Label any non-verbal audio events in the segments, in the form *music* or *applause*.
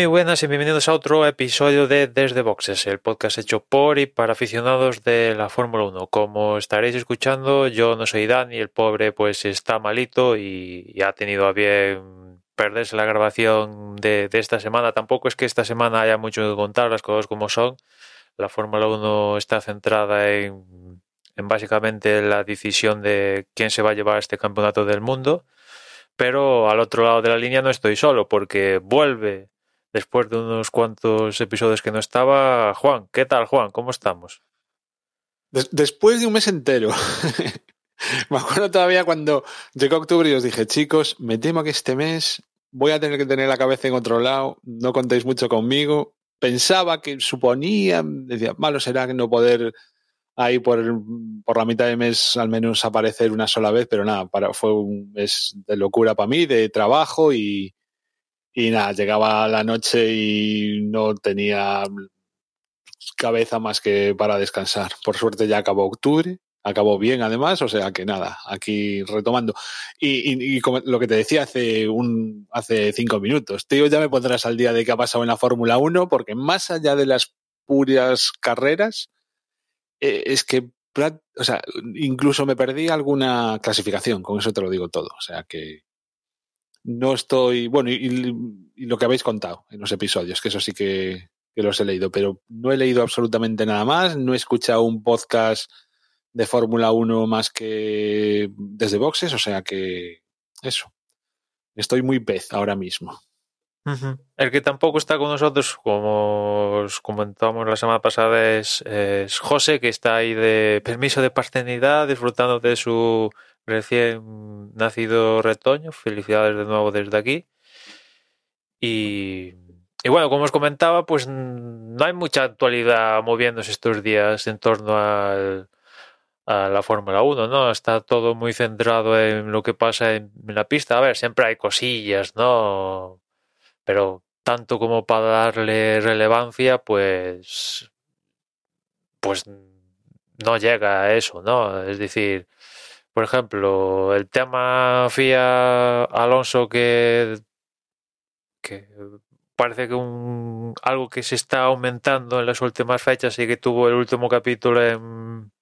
Muy buenas y bienvenidos a otro episodio de Desde Boxes, el podcast hecho por y para aficionados de la Fórmula 1. Como estaréis escuchando, yo no soy Dani, el pobre pues está malito y, ha tenido a bien perderse la grabación de, esta semana. Tampoco es que esta semana haya mucho que contar, las cosas como son. La Fórmula 1 está centrada en, en básicamente la decisión de quién se va a llevar este campeonato del mundo. Pero al otro lado de la línea no estoy solo porque vuelve después de unos cuantos episodios que no estaba. Juan, ¿qué tal, Juan? ¿Cómo estamos? después de un mes entero. *laughs* me acuerdo todavía cuando llegó octubre y os dije, chicos, me temo que este mes voy a tener que tener la cabeza en otro lado, no contéis mucho conmigo. Pensaba que suponía, decía, malo será que no poder ahí por, por la mitad de mes al menos aparecer una sola vez, pero nada, para, fue un mes de locura para mí, de trabajo y, y nada, llegaba la noche y no tenía cabeza más que para descansar. Por suerte ya acabó octubre, acabó bien además, o sea que nada, aquí retomando. Y, lo que te decía hace un hace cinco minutos, tío, ya me pondrás al día de qué ha pasado en la Fórmula 1, porque más allá de las puras carreras, eh, es que, o sea, incluso me perdí alguna clasificación, con eso te lo digo todo. O sea que, no estoy, bueno, y, lo que habéis contado en los episodios, que eso sí que, los he leído, pero no he leído absolutamente nada más, no he escuchado un podcast de Fórmula 1 más que desde boxes, o sea que eso. Estoy muy pez ahora mismo. El que tampoco está con nosotros, como os comentamos la semana pasada, es, es José, que está ahí de permiso de paternidad, disfrutando de su recién nacido retoño. Felicidades de nuevo desde aquí. Y, bueno, como os comentaba, pues no hay mucha actualidad moviéndose estos días en torno a la Fórmula 1, ¿no? Está todo muy centrado en lo que pasa en, la pista. A ver, siempre hay cosillas, ¿no? Pero tanto como para darle relevancia, pues pues no llega a eso, ¿no? Es decir, por ejemplo, el tema FIA Alonso que, parece que un, algo que se está aumentando en las últimas fechas y que tuvo el último capítulo en,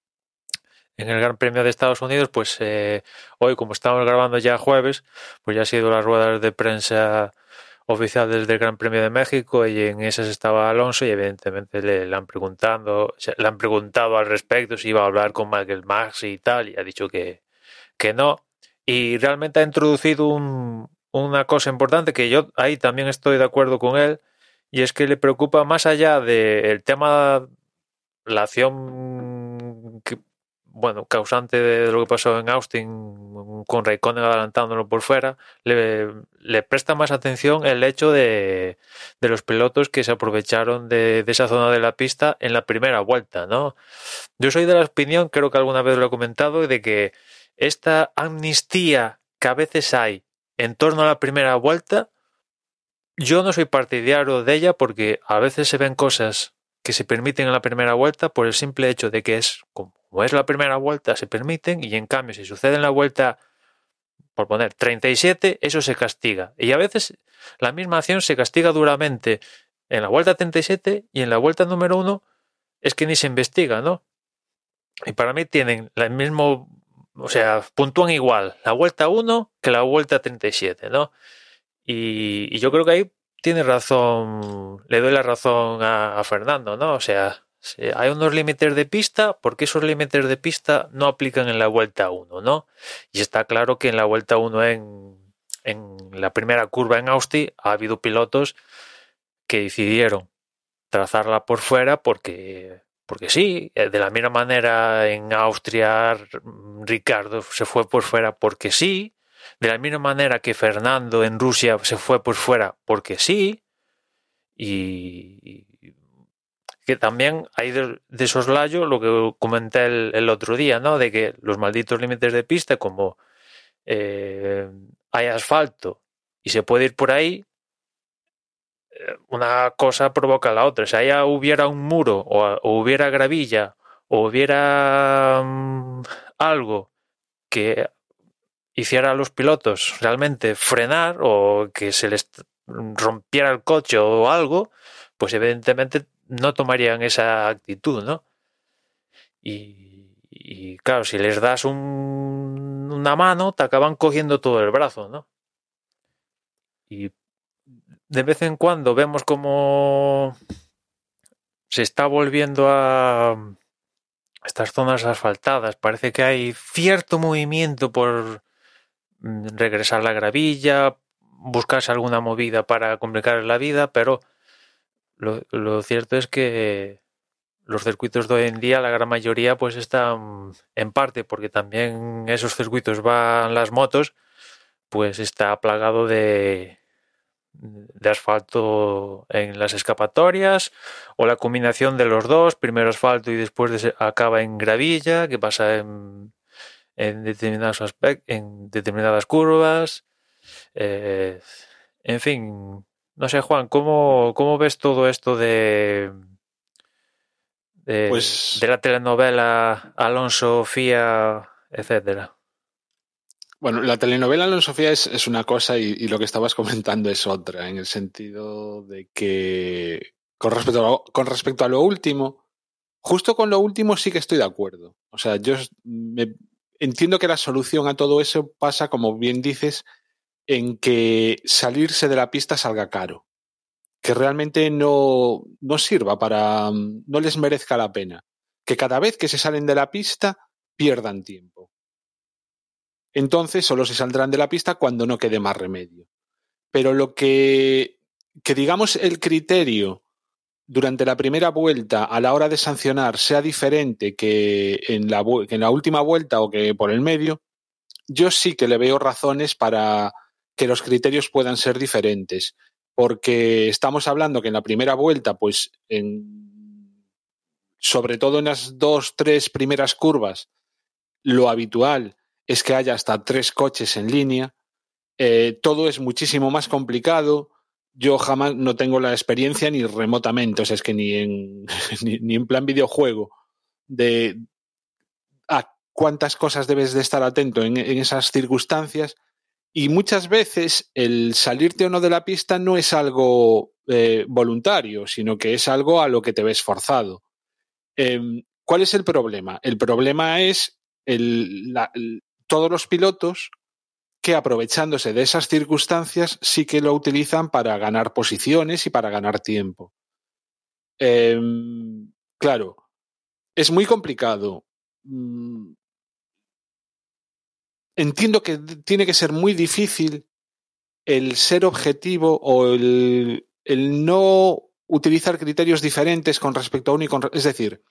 en el Gran Premio de Estados Unidos, pues eh, hoy, como estamos grabando ya jueves, pues ya ha sido las ruedas de prensa oficiales del Gran Premio de México y en esas estaba Alonso y evidentemente le, han preguntado, le han preguntado al respecto si iba a hablar con Michael Max y tal y ha dicho que, que no. Y realmente ha introducido una cosa importante que yo ahí también estoy de acuerdo con él y es que le preocupa más allá del tema la acción bueno, causante de lo que pasó en Austin con Raikkonen adelantándolo por fuera, le, le presta más atención el hecho de, de, los pilotos que se aprovecharon de, de, esa zona de la pista en la primera vuelta, ¿no? Yo soy de la opinión, creo que alguna vez lo he comentado, de que esta amnistía que a veces hay en torno a la primera vuelta, yo no soy partidario de ella porque a veces se ven cosas que se permiten en la primera vuelta por el simple hecho de que es como es la primera vuelta, se permiten y en cambio si sucede en la vuelta, por poner 37, eso se castiga. Y a veces la misma acción se castiga duramente en la vuelta 37 y en la vuelta número 1 es que ni se investiga, ¿no? Y para mí tienen el mismo, o sea, puntúan igual la vuelta 1 que la vuelta 37, ¿no? Y, yo creo que ahí tiene razón, le doy la razón a, a Fernando, ¿no? O sea, hay unos límites de pista, porque esos límites de pista no aplican en la vuelta 1, ¿no? Y está claro que en la vuelta 1 en, en la primera curva en Austin ha habido pilotos que decidieron trazarla por fuera porque porque sí, eh, de la misma manera en Austria Ricardo se fue por fuera porque sí, de la misma manera que Fernando en Rusia se fue por fuera porque sí, y, que también hay de, esos soslayo lo que comenté el, otro día, ¿no? De que los malditos límites de pista, como eh, hay asfalto y se puede ir por ahí, una cosa provoca la otra. Si allá hubiera un muro o, hubiera gravilla o hubiera um, algo que hiciera a los pilotos realmente frenar o que se les rompiera el coche o algo, pues evidentemente no tomarían esa actitud, ¿no? Y, y claro, si les das un, una mano, te acaban cogiendo todo el brazo, ¿no? Y de vez en cuando vemos como se está volviendo a estas zonas asfaltadas. Parece que hay cierto movimiento por mm, regresar la gravilla, buscarse alguna movida para complicar la vida, pero lo, lo, cierto es que los circuitos de hoy en día, la gran mayoría, pues están en parte, porque también esos circuitos van las motos, pues está plagado de, de asfalto en las escapatorias o la combinación de los dos, primero asfalto y después de, acaba en gravilla, que pasa en, en determinados aspectos, en determinadas curvas. Eh, en fin, no sé, Juan, ¿cómo, cómo ves todo esto de, de, Pues- de la telenovela Alonso, Fía, etcétera? Bueno, la telenovela Alonso Sofía es, es una cosa y, lo que estabas comentando es otra, en el sentido de que con respecto, a lo, con respecto a lo último, justo con lo último sí que estoy de acuerdo. O sea, yo me, entiendo que la solución a todo eso pasa, como bien dices, en que salirse de la pista salga caro. Que realmente no, no sirva para, no les merezca la pena. Que cada vez que se salen de la pista pierdan tiempo entonces solo se saldrán de la pista cuando no quede más remedio. Pero lo que, que digamos el criterio durante la primera vuelta a la hora de sancionar sea diferente que en la, última vuelta o que por el medio, yo sí que le veo razones para que los criterios puedan ser diferentes. Porque estamos hablando que en la primera vuelta, pues sobre todo en las dos, tres primeras curvas, lo habitual es que haya hasta tres coches en línea. Eh, todo es muchísimo más complicado. Yo jamás no tengo la experiencia ni remotamente, o sea, es que ni en, *laughs* ni, ni en plan videojuego de a cuántas cosas debes de estar atento en, esas circunstancias. Y muchas veces el salirte o no de la pista no es algo eh, voluntario, sino que es algo a lo que te ves forzado. Eh, ¿Cuál es el problema? El problema es el, todos los pilotos que aprovechándose de esas circunstancias sí que lo utilizan para ganar posiciones y para ganar tiempo. Eh, claro, es muy complicado. Mm, entiendo que tiene que ser muy difícil el ser objetivo o el, el no utilizar criterios diferentes con respecto a un y con, es decir,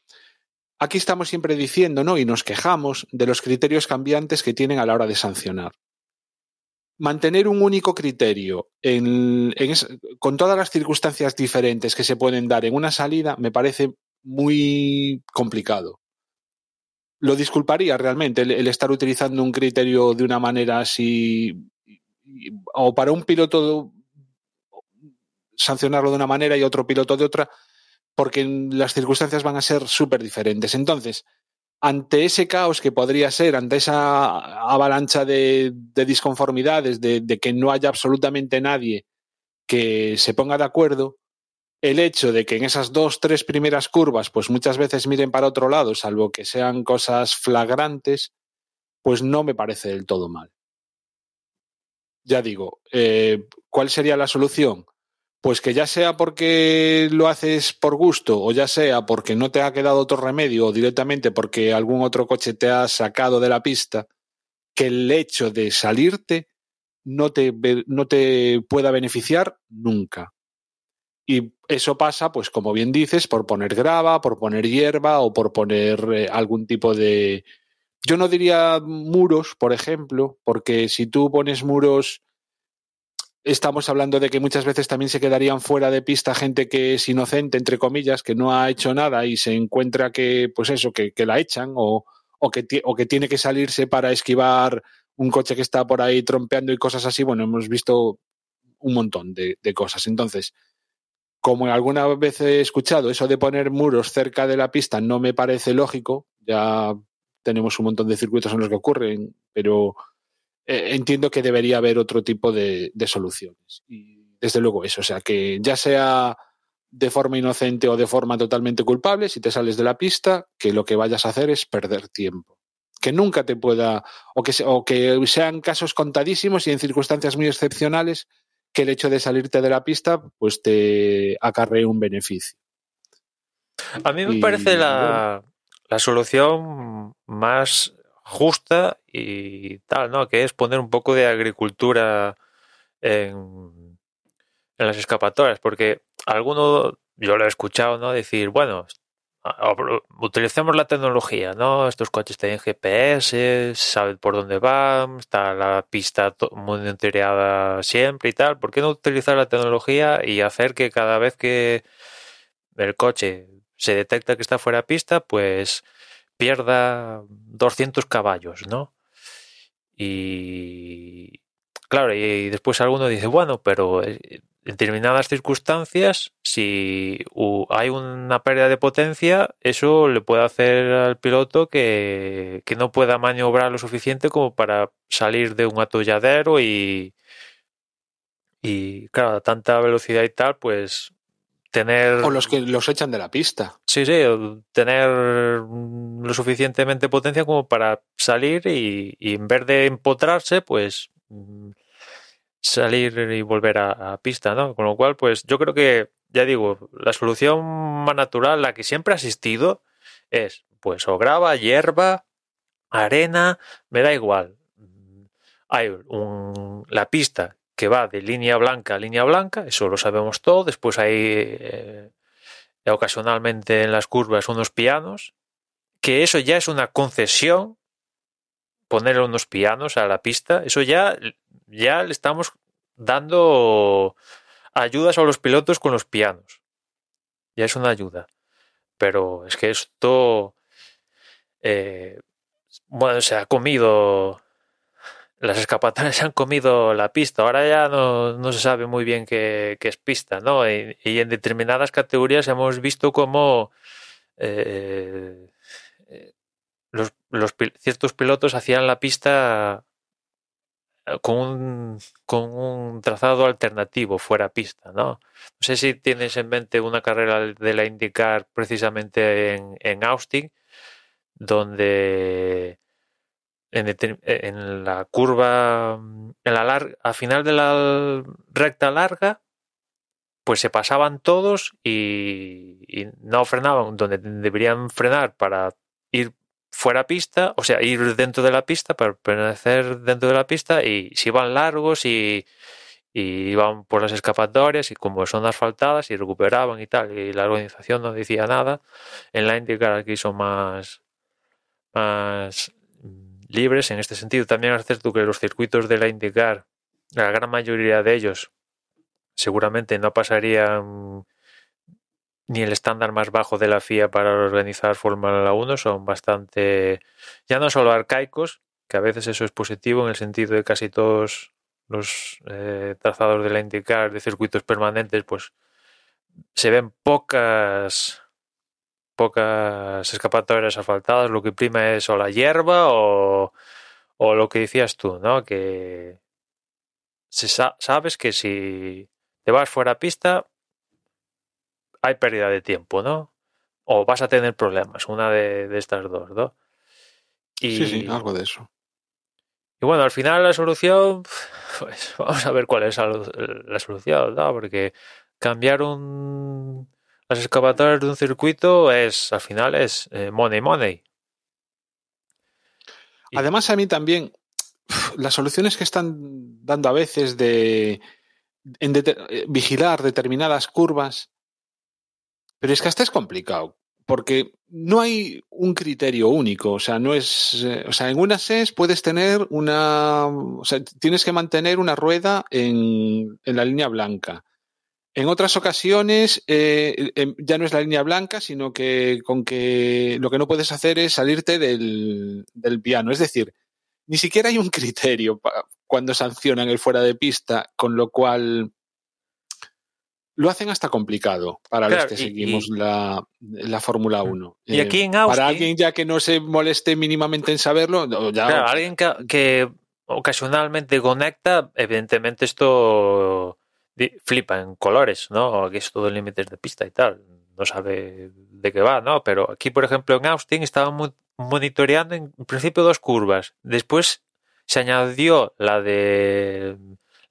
Aquí estamos siempre diciendo, ¿no? Y nos quejamos de los criterios cambiantes que tienen a la hora de sancionar. Mantener un único criterio con todas las circunstancias diferentes que se pueden dar en una salida me parece muy complicado. Lo disculparía realmente el estar utilizando un criterio de una manera así o para un piloto sancionarlo de una manera y otro piloto de otra porque las circunstancias van a ser súper diferentes. Entonces, ante ese caos que podría ser, ante esa avalancha de, de disconformidades, de, de, que no haya absolutamente nadie que se ponga de acuerdo, el hecho de que en esas dos, tres primeras curvas, pues muchas veces miren para otro lado, salvo que sean cosas flagrantes, pues no me parece del todo mal. Ya digo, eh, ¿cuál sería la solución? Pues que ya sea porque lo haces por gusto o ya sea porque no te ha quedado otro remedio o directamente porque algún otro coche te ha sacado de la pista, que el hecho de salirte no te, no te pueda beneficiar nunca. Y eso pasa, pues como bien dices, por poner grava, por poner hierba o por poner eh, algún tipo de... Yo no diría muros, por ejemplo, porque si tú pones muros estamos hablando de que muchas veces también se quedarían fuera de pista gente que es inocente, entre comillas, que no ha hecho nada y se encuentra que, pues eso, que, la echan o, o, que, o que tiene que salirse para esquivar un coche que está por ahí trompeando y cosas así, bueno, hemos visto un montón de, de cosas. Entonces, como alguna vez he escuchado, eso de poner muros cerca de la pista no me parece lógico, ya tenemos un montón de circuitos en los que ocurren, pero eh, entiendo que debería haber otro tipo de, de, soluciones. Y desde luego eso, o sea, que ya sea de forma inocente o de forma totalmente culpable, si te sales de la pista, que lo que vayas a hacer es perder tiempo. Que nunca te pueda, o que, o que sean casos contadísimos y en circunstancias muy excepcionales, que el hecho de salirte de la pista pues te acarree un beneficio. A mí me y, parece la, bueno. la solución más justa y tal, ¿no? Que es poner un poco de agricultura en, las escapatorias, porque alguno, yo lo he escuchado, ¿no? Decir, bueno, utilicemos la tecnología, ¿no? Estos coches tienen GPS, saben por dónde van, está la pista monitoreada siempre y tal. ¿Por qué no utilizar la tecnología y hacer que cada vez que el coche se detecta que está fuera de pista, pues pierda 200 caballos, ¿no? Y claro, y después alguno dice, bueno, pero en determinadas circunstancias, si hay una pérdida de potencia, eso le puede hacer al piloto que, que no pueda maniobrar lo suficiente como para salir de un atolladero y, y claro, a tanta velocidad y tal, pues tener... O los que los echan de la pista. Sí, sí, tener lo suficientemente potencia como para salir y, y en vez de empotrarse, pues salir y volver a, a, pista, ¿no? Con lo cual, pues yo creo que, ya digo, la solución más natural, la que siempre ha existido, es, pues, o grava, hierba, arena, me da igual. Hay un, la pista que va de línea blanca a línea blanca, eso lo sabemos todo. Después hay eh, ocasionalmente en las curvas unos pianos, que eso ya es una concesión, ponerle unos pianos a la pista, eso ya, ya le estamos dando ayudas a los pilotos con los pianos. Ya es una ayuda. Pero es que esto, eh, bueno, se ha comido las escapatorias han comido la pista. Ahora ya no, se sabe muy bien qué, es pista, ¿no? Y, en determinadas categorías hemos visto cómo eh, los, los, ciertos pilotos hacían la pista con un, con un trazado alternativo fuera pista, ¿no? No sé si tienes en mente una carrera de la IndyCar precisamente en, en Austin, donde en, en, la curva, en la larga, a final de la recta larga, pues se pasaban todos y, no frenaban donde deberían frenar para ir fuera pista, o sea, ir dentro de la pista, para permanecer dentro de la pista y si iban largos y, y iban por las escapatorias y como son asfaltadas y recuperaban y tal, y la organización no decía nada, en la IndyCar aquí son más, más libres en este sentido. También es cierto que los circuitos de la IndyCar, la gran mayoría de ellos, seguramente no pasarían ni el estándar más bajo de la FIA para organizar Fórmula 1, son bastante, ya no solo arcaicos, que a veces eso es positivo en el sentido de casi todos los eh, trazados de la IndyCar de circuitos permanentes, pues se ven pocas pocas escapatorias asfaltadas, lo que prima es o la hierba o, o lo que decías tú, ¿no? Que si sabes que si te vas fuera a pista hay pérdida de tiempo, ¿no? O vas a tener problemas, una de, de estas dos, ¿no? Y, sí, sí, algo de eso. Y bueno, al final la solución, *laughs* pues vamos a ver cuál es la, la solución, ¿no? Porque cambiar un las excavadoras de un circuito es, al final, es eh, money, money. Además, a mí también, las soluciones que están dando a veces de, de, vigilar determinadas curvas, pero es que hasta es complicado, porque no hay un criterio único, o sea, no es, o sea, en una SES puedes tener una, o sea, tienes que mantener una rueda en, en la línea blanca. En otras ocasiones eh, ya no es la línea blanca, sino que con que lo que no puedes hacer es salirte del, del piano. Es decir, ni siquiera hay un criterio cuando sancionan el fuera de pista, con lo cual lo hacen hasta complicado para los que seguimos la, la Fórmula 1. Y aquí en Austin, Para alguien ya que no se moleste mínimamente en saberlo, ya, claro, alguien que, que, ocasionalmente conecta, evidentemente esto flipa en colores, ¿no? Aquí es todo límites de pista y tal. No sabe de qué va, ¿no? Pero aquí, por ejemplo, en Austin estaban monitoreando en principio dos curvas. Después se añadió la de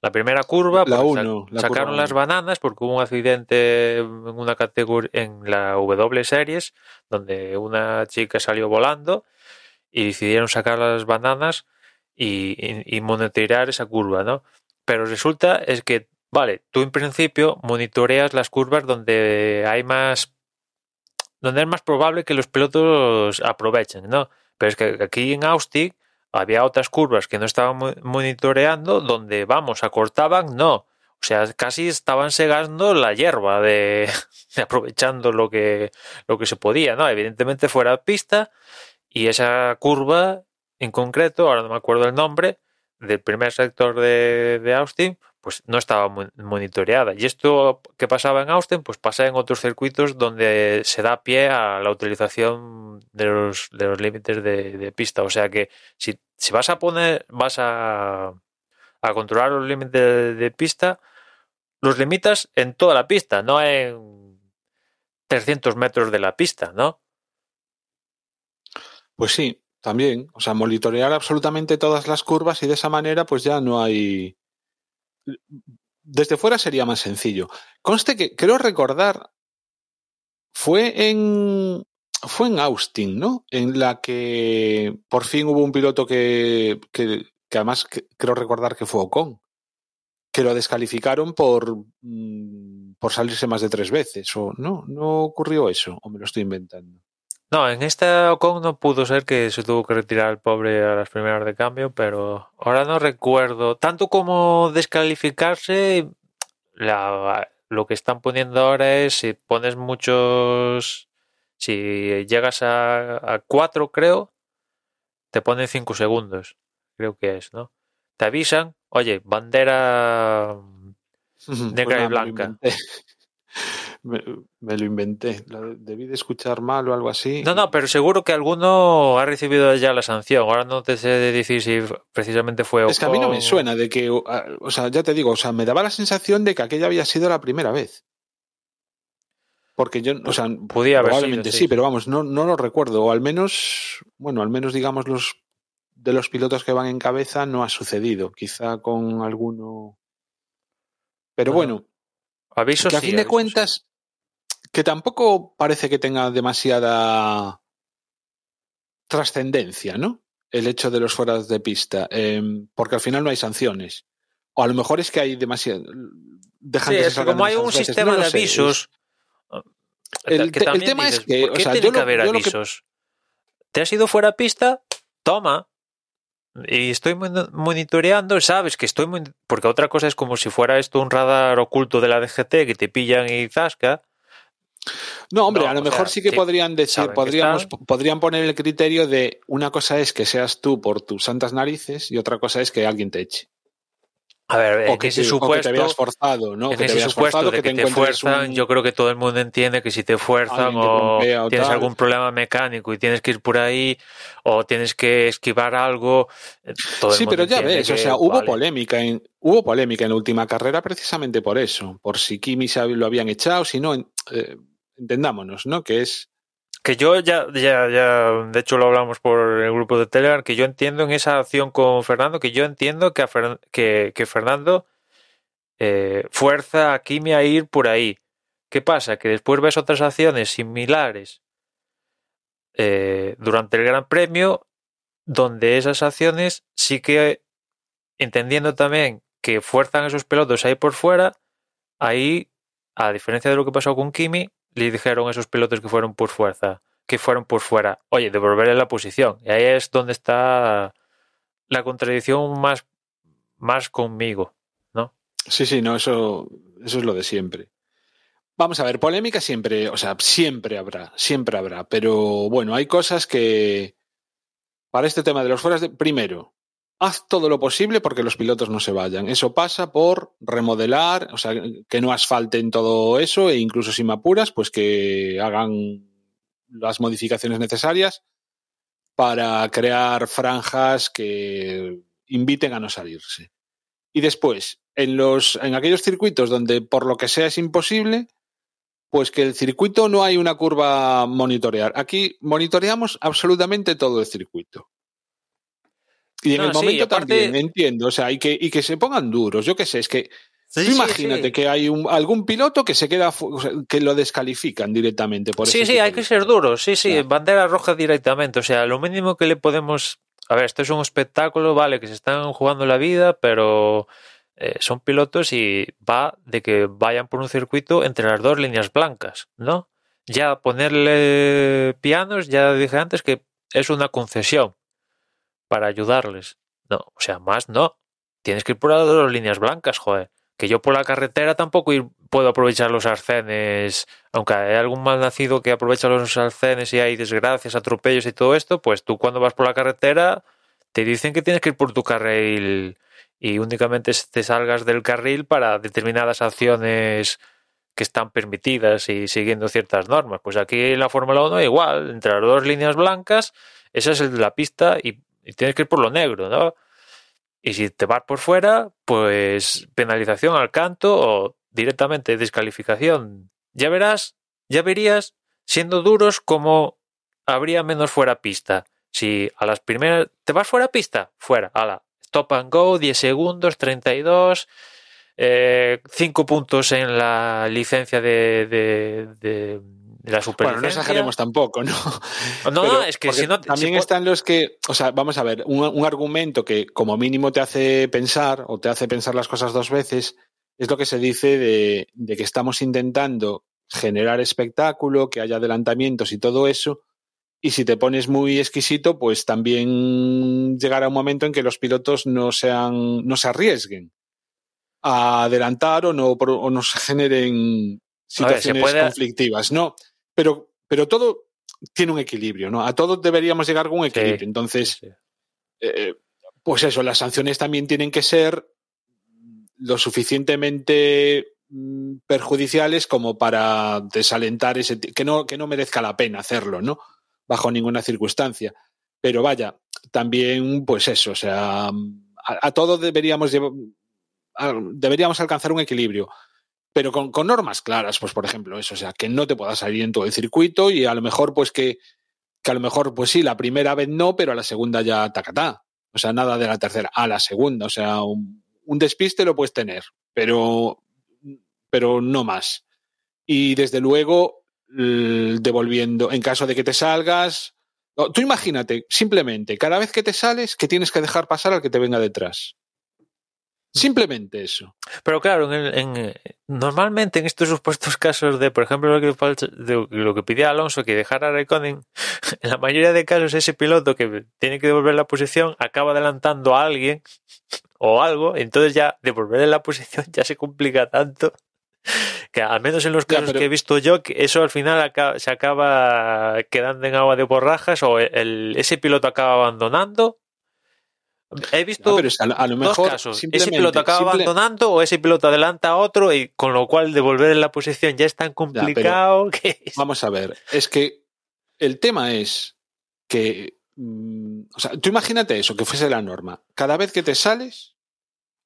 la primera curva, la uno, la sacaron curva las bananas porque hubo un accidente en una categoría en la W Series donde una chica salió volando y decidieron sacar las bananas y, y, y monitorear esa curva, ¿no? Pero resulta es que, vale, tú en principio monitoreas las curvas donde hay más donde es más probable que los pilotos aprovechen, ¿no? Pero es que aquí en Austin había otras curvas que no estaban monitoreando donde, vamos, acortaban, no. O sea, casi estaban segando la hierba de, *laughs* de, aprovechando lo que, lo que se podía, ¿no? Evidentemente fuera de pista y esa curva en concreto, ahora no me acuerdo el nombre, del primer sector de, de Austin, pues no estaba monitoreada. Y esto que pasaba en Austin, pues pasa en otros circuitos donde se da pie a la utilización de los, de los límites de, pista. O sea que si, si vas a poner, vas a, a controlar los límites de, de, pista, los limitas en toda la pista, no en 300 metros de la pista, ¿no? Pues sí, también. O sea, monitorear absolutamente todas las curvas y de esa manera, pues ya no hay desde fuera sería más sencillo. Conste que creo recordar fue en fue en Austin, ¿no? En la que por fin hubo un piloto que, que, que además creo recordar que fue Ocon, que lo descalificaron por, mm, por salirse más de tres veces. O no, no ocurrió eso, o me lo estoy inventando. No, en esta Ocon no pudo ser que se tuvo que retirar el pobre a las primeras de cambio, pero ahora no recuerdo. Tanto como descalificarse, la, lo que están poniendo ahora es si pones muchos. Si llegas a, a cuatro, creo, te ponen cinco segundos. Creo que es, ¿no? Te avisan, oye, bandera *laughs* negra Pues y blanca. Me, me, lo inventé. Lo debí de escuchar mal o algo así. No, no, pero seguro que alguno ha recibido ya la sanción. Ahora no te sé decir si precisamente fue Es que a mí no me suena de que, o sea, ya te digo, o sea, me daba la sensación de que aquella había sido la primera vez. Porque yo, o sea, Podía haber probablemente sido, sí, pero vamos, no, no lo recuerdo. O al menos, bueno, al menos digamos los de los pilotos que van en cabeza no ha sucedido. Quizá con alguno. Pero No. bueno, Aviso que a sí, fin de cuentas, que tampoco parece que tenga demasiada trascendencia, ¿no? El hecho de los fueras de pista, eh, porque al final no hay sanciones. O a lo mejor es que hay demasiado. Dejan Sí, que es como hay un veces, sistema no de avisos. El que te- el también tema es que, ¿por o qué sea, tiene yo que haber yo lo que- avisos? ¿Te has ido fuera a pista? Toma. Y estoy mon- monitoreando, sabes que estoy. Porque otra cosa es como si fuera esto un radar oculto de la DGT que te pillan y zasca. No, hombre, No, a lo mejor sea, sí que podrían decir, podríamos, están. podrían poner el criterio de una cosa es que seas tú por tus santas narices y otra cosa es que alguien te eche. A ver, O en que, ese te, o que supuesto. te veas forzado, ¿no? en que te ese veas supuesto forzado, de que que te te fuerzan, un... yo creo que todo el mundo entiende que si te fuerzan te o tienes algún problema mecánico y tienes que ir por ahí o tienes que esquivar algo, eh, el Sí, mundo pero ya ves, o sea, hubo vale. polémica en hubo polémica en la última carrera precisamente por eso, por si Kimi lo habían echado, si no, eh, entendámonos, ¿no? Que es Que yo ya, ya, ya, de hecho lo hablamos por el grupo de Telegram, que yo entiendo en esa acción con Fernando, que yo entiendo que, a que, que Fernando eh, fuerza a Kimi a ir por ahí. ¿Qué pasa? Que después ves otras acciones similares eh, durante el Gran Premio, donde esas acciones sí que, entendiendo también que fuerzan a esos pilotos ahí por fuera, ahí, a diferencia de lo que pasó con Kimi, le dijeron a esos pilotos que fueron por fuerza, que fueron por fuera, oye, devolverle la posición. Y ahí es donde está la contradicción más, más conmigo, ¿no? Sí, sí, no, eso, eso es lo de siempre. Vamos a ver, polémica siempre, o sea, siempre habrá, siempre habrá, pero bueno, hay cosas que para este tema de los fueras de primero, haz todo lo posible porque los pilotos no se vayan. Eso pasa por remodelar, o sea, que no asfalten todo eso e incluso si me apuras, pues que hagan las modificaciones necesarias para crear franjas que inviten a no salirse. Y después, en, los, en aquellos circuitos donde por lo que sea es imposible, pues que el circuito no hay una curva monitorear. Aquí monitoreamos absolutamente todo el circuito. Y en No, el sí, momento aparte- también, entiendo, o sea, y que, y que se pongan duros, yo qué sé, es que Sí, tú sí, imagínate sí. que hay un, algún piloto que se queda, que lo descalifican directamente por Sí, sí, hay de- que ser duros. Sí, sí, Claro. bandera roja directamente. O sea, lo mínimo que le podemos. A ver, esto es un espectáculo, vale, que se están jugando la vida, pero eh, son pilotos y va de que vayan por un circuito entre las dos líneas blancas, ¿no? Ya ponerle pianos, ya dije antes que es una concesión para ayudarles. No, o sea, más no. Tienes que ir por las dos líneas blancas, joder. Que yo por la carretera tampoco ir- puedo aprovechar los arcenes, aunque hay algún mal nacido que aprovecha los arcenes y hay desgracias, atropellos y todo esto, pues tú cuando vas por la carretera te dicen que tienes que ir por tu carril y únicamente te salgas del carril para determinadas acciones que están permitidas y siguiendo ciertas normas. Pues aquí en la Fórmula 1 igual, entre las dos líneas blancas, esa es la pista y, y tienes que ir por lo negro, ¿no? Y si te vas por fuera, pues penalización al canto o directamente descalificación. Ya verás, ya verías, siendo duros, como habría menos fuera pista. Si a las primeras te vas fuera pista, fuera, ala, stop and go, 10 segundos, 32, 5 puntos en la licencia de, de, de la Bueno, no exageremos tampoco, ¿no? No, no, Pero- es que si no... También si están los que, o sea, vamos a ver, un, un argumento que como mínimo te hace pensar o te hace pensar las cosas dos veces es lo que se dice de, de que estamos intentando generar espectáculo, que haya adelantamientos y todo eso. Y si te pones muy exquisito, pues también llegará un momento en que los pilotos no sean, no se arriesguen a adelantar o no, o no se generen A ver, se situaciones puede- conflictivas. No, pero, pero todo tiene un equilibrio, ¿no? A todos deberíamos llegar con un Sí, equilibrio. Entonces, sí. eh, pues eso, las sanciones también tienen que ser lo suficientemente mm, perjudiciales como para desalentar ese que no que no merezca la pena hacerlo, ¿no? Bajo ninguna circunstancia. Pero vaya, también pues eso, o sea, a, a todo deberíamos llevar- a- deberíamos alcanzar un equilibrio. Pero con, normas claras, pues por ejemplo, eso, o sea, que no te puedas salir en todo el circuito y a lo mejor, pues que, que a lo mejor, pues sí, la primera vez no, pero a la segunda ya tacatá. O sea, nada de la tercera, a la segunda. O sea, un, un despiste lo puedes tener, pero, pero no más. Y desde luego, devolviendo, en caso de que te salgas, tú imagínate, simplemente, cada vez que te sales, que tienes que dejar pasar al que te venga detrás. Simplemente eso. Pero claro, en, en- normalmente en estos supuestos *laughs* casos de, por ejemplo, lo que, de lo que pidió Alonso que dejara a Raikkonen, *laughs* en la mayoría de casos ese piloto que tiene que devolver la posición acaba adelantando a alguien *laughs* o algo, entonces ya devolverle la posición ya se complica tanto que al menos en los Ya, casos pero- que he visto yo, que eso al final acaba- se acaba quedando en agua de borrajas o el- ese piloto acaba abandonando. He visto No, pero es a, lo- a lo dos casos. Ese piloto acaba simple- abandonando o ese piloto adelanta a otro y con lo cual devolver en la posición ya es tan complicado *laughs* que es- Vamos a ver, es que el tema es que, mm, o sea, tú imagínate eso, que fuese la norma. Cada vez que te sales,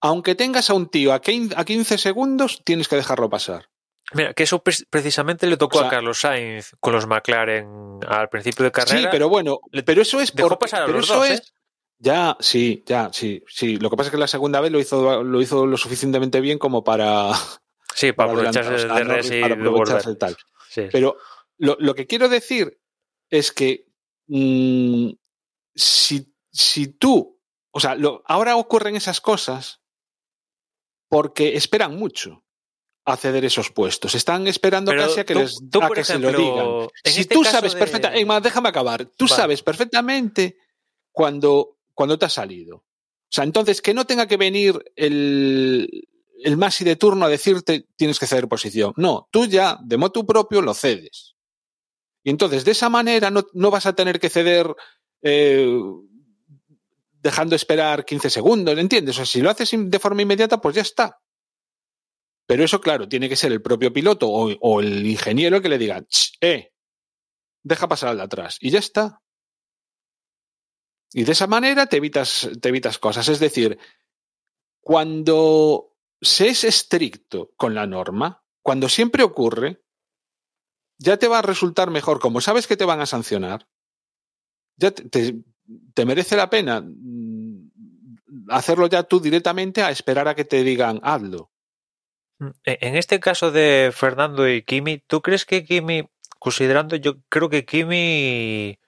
aunque tengas a un tío a 15, a 15 segundos, tienes que dejarlo pasar. Mira, que eso pre- precisamente le tocó O sea- a Carlos Sainz con los McLaren al principio de carrera. Sí, pero bueno, pero eso es por, pasar a pero los eso dos, es ¿eh? Ya, sí, ya, sí, sí. Lo que pasa es que la segunda vez lo hizo, lo hizo lo suficientemente bien como para, *laughs* Sí, para adelantar, aprovecharse del no- DRS y para aprovecharse del tal. Sí. Pero lo, lo que quiero decir es que mm, si, si tú, o sea, lo- ahora ocurren esas cosas porque esperan mucho a ceder esos puestos. Están esperando Pero casi a que, tú- les, tú, a que se lo digan. Si este tú sabes de- perfectamente, déjame acabar, tú Vale. sabes perfectamente cuando, cuando te has salido. O sea, entonces que no tenga que venir el, el Masi de turno a decirte tienes que ceder posición. No, tú ya de motu propio lo cedes. Y entonces de esa manera no, no vas a tener que ceder eh, dejando esperar 15 segundos, ¿entiendes? O sea, si lo haces de forma inmediata, pues ya está. Pero eso, claro, tiene que ser el propio piloto o, o el ingeniero que le diga, eh, deja pasar al de atrás. Y ya está. Y de esa manera te evitas, te evitas cosas. Es decir, cuando se es estricto con la norma, cuando siempre ocurre, ya te va a resultar mejor, como sabes que te van a sancionar, ya te, merece la pena mm, hacerlo ya tú directamente a esperar a que te digan hazlo. En este caso de Fernando y Kimi, ¿tú crees que Kimi, considerando, yo creo que Kimi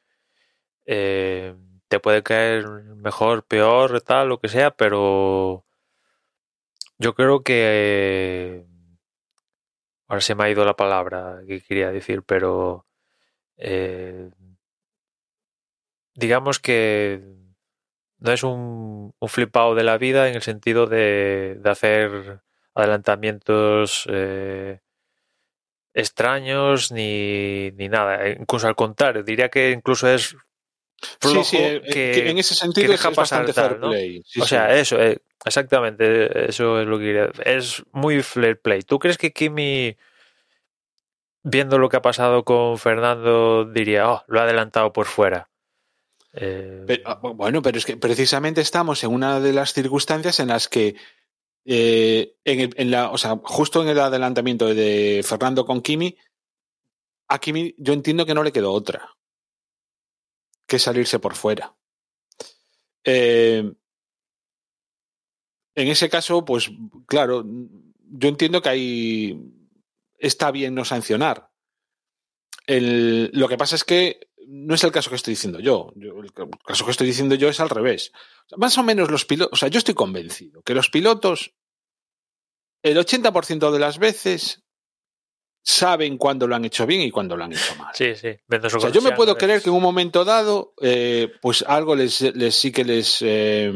eh, te puede caer mejor, peor, tal, lo que sea, pero yo creo que ahora se me ha ido la palabra que quería decir, pero eh, digamos que no es un, flipado de la vida en el sentido de, de hacer adelantamientos eh, extraños ni, ni, nada. Incluso al contrario, diría que incluso es flojo sí, sí, eh, que, que, en ese sentido deja es pasar tal, ¿no? play. Sí, o sea, eso, eh, exactamente, eso es lo que quería. Es muy fair play. ¿Tú crees que Kimi, viendo lo que ha pasado con Fernando, diría, oh, lo ha adelantado por fuera? Eh... Pero, bueno, pero es que precisamente estamos en una de las circunstancias en las que eh, en, el, en, la, o sea, justo en el adelantamiento de Fernando con Kimi, a Kimi yo entiendo que no le quedó otra que salirse por fuera. Eh, en ese caso, pues claro, yo entiendo que ahí está bien no sancionar. El, lo que pasa es que no es el caso que estoy diciendo yo. El caso que estoy diciendo yo es al revés. Más o menos los pilotos, o sea, yo estoy convencido que los pilotos, el 80% de las veces, saben cuándo lo han hecho bien y cuándo lo han hecho mal. Sí, sí. O sea, yo me puedo creer que en un momento dado, eh, pues algo les, les, sí que les, eh,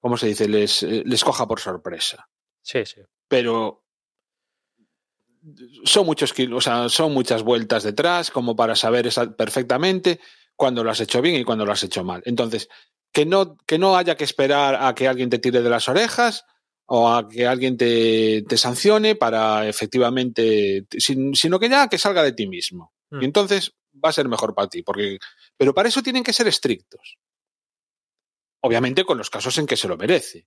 ¿cómo se dice? Les, les coja por sorpresa. Sí, sí. Pero son muchos o sea, son muchas vueltas detrás como para saber perfectamente cuándo lo has hecho bien y cuándo lo has hecho mal. Entonces, que no, que no haya que esperar a que alguien te tire de las orejas o a que alguien te, te sancione para efectivamente, sino que ya que salga de ti mismo. Mm. Y entonces va a ser mejor para ti, porque, pero para eso tienen que ser estrictos. Obviamente con los casos en que se lo merece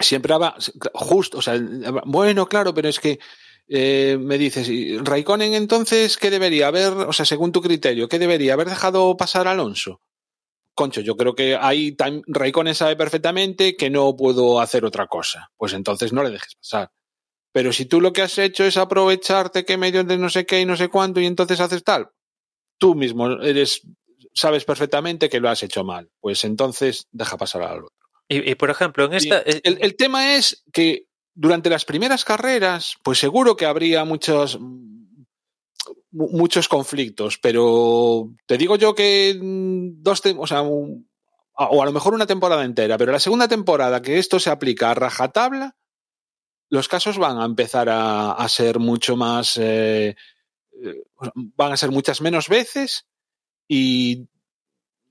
siempre va justo, o sea, bueno, claro, pero es que eh, me dices, Raikkonen entonces, ¿qué debería haber, o sea, según tu criterio, qué debería haber dejado pasar a Alonso? Concho, yo creo que ahí Raikkonen sabe perfectamente que no puedo hacer otra cosa. Pues entonces no le dejes pasar. Pero si tú lo que has hecho es aprovecharte que medio de no sé qué y no sé cuánto y entonces haces tal, tú mismo eres, sabes perfectamente que lo has hecho mal. Pues entonces deja pasar al otro. Y, y, por ejemplo, en esta. El, el, tema es que durante las primeras carreras, pues seguro que habría muchos muchos conflictos, pero te digo yo que dos, o sea, un, o a lo mejor una temporada entera, pero la segunda temporada que esto se aplica a rajatabla, los casos van a empezar a, ser mucho más, eh, van a ser muchas menos veces y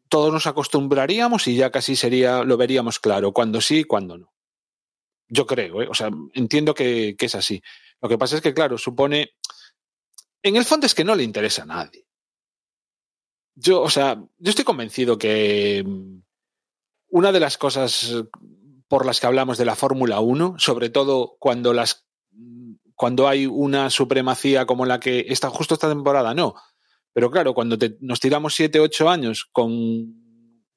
todos nos acostumbraríamos y ya casi sería, lo veríamos claro, cuando sí y cuando no. Yo creo, ¿eh? o sea, entiendo que, que, es así. Lo que pasa es que, claro, supone. En el fondo es que no le interesa a nadie. Yo, o sea, yo estoy convencido que una de las cosas por las que hablamos de la Fórmula 1, sobre todo cuando las cuando hay una supremacía como la que está justo esta temporada, no, pero claro, cuando nos tiramos 7, 8 años con,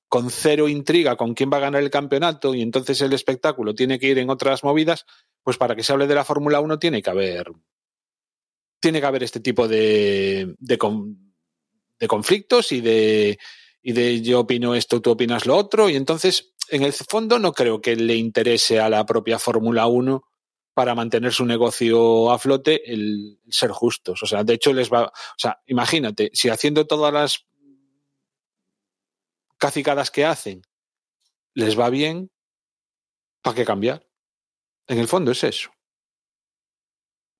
con cero intriga con quién va a ganar el campeonato y entonces el espectáculo tiene que ir en otras movidas, pues para que se hable de la Fórmula 1 tiene que haber tiene que haber este tipo de, de, conflictos y de, y de yo opino esto, tú opinas lo otro. Y entonces, en el fondo, no creo que le interese a la propia Fórmula 1 para mantener su negocio a flote el ser justos. O sea, de hecho les va, o sea, imagínate, si haciendo todas las cacicadas que hacen les va bien, ¿para qué cambiar? En el fondo es eso.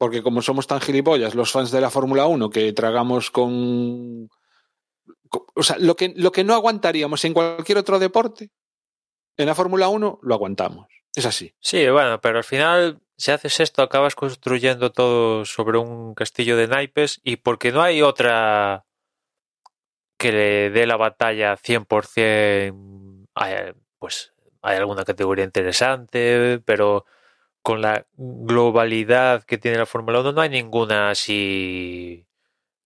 Porque como somos tan gilipollas los fans de la Fórmula 1 que tragamos con o sea, lo que, lo que no aguantaríamos en cualquier otro deporte, en la Fórmula 1 lo aguantamos. Es así. Sí, bueno, pero al final, si haces esto, acabas construyendo todo sobre un castillo de naipes y porque no hay otra que le dé la batalla 100%, hay, pues hay alguna categoría interesante, pero con la globalidad que tiene la Fórmula 1 no hay ninguna así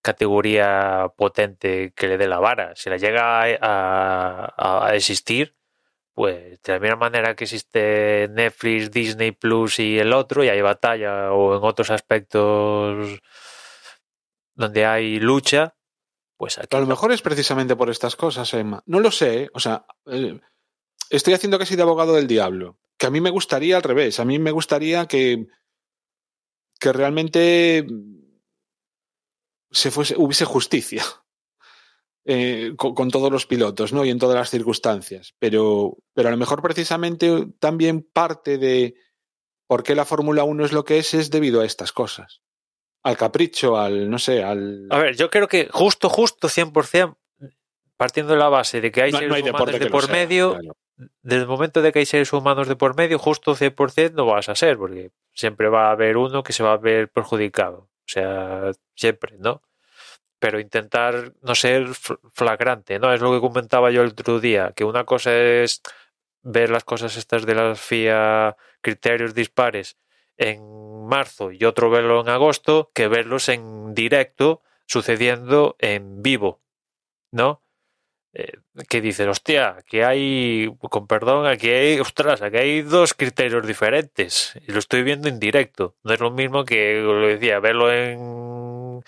categoría potente que le dé la vara. Si la llega a, a, existir, pues de la misma manera que existe Netflix, Disney Plus y el otro, y hay batalla o en otros aspectos donde hay lucha, pues aquí. A lo mejor es precisamente por estas cosas, Emma. No lo sé, ¿eh? o sea, eh, estoy haciendo casi de abogado del diablo. Que a mí me gustaría al revés. A mí me gustaría que, que realmente se fuese, hubiese justicia *laughs* eh, con, todos los pilotos, ¿no? Y en todas las circunstancias. Pero, pero a lo mejor precisamente también parte de por qué la Fórmula 1 es lo que es es debido a estas cosas. Al capricho, al, no sé, al... A ver, yo creo que justo, justo 100%, partiendo de la base de que hay No- seres no hay humanos de por sea, medio, claro. desde el momento de que hay seres humanos de por medio, justo 100% no vas a ser, porque siempre va a haber uno que se va a ver perjudicado. O sea, siempre, ¿no? Pero intentar no ser fl- flagrante, ¿no? Es lo que comentaba yo el otro día, que una cosa es ver las cosas estas de las FIA, criterios dispares, en marzo y otro verlo en agosto, que verlos en directo sucediendo en vivo, ¿no? Eh, que dices, hostia, que hay, con perdón, aquí hay, ostras, aquí hay dos criterios diferentes y lo estoy viendo en directo. No es lo mismo que, lo decía, verlo en,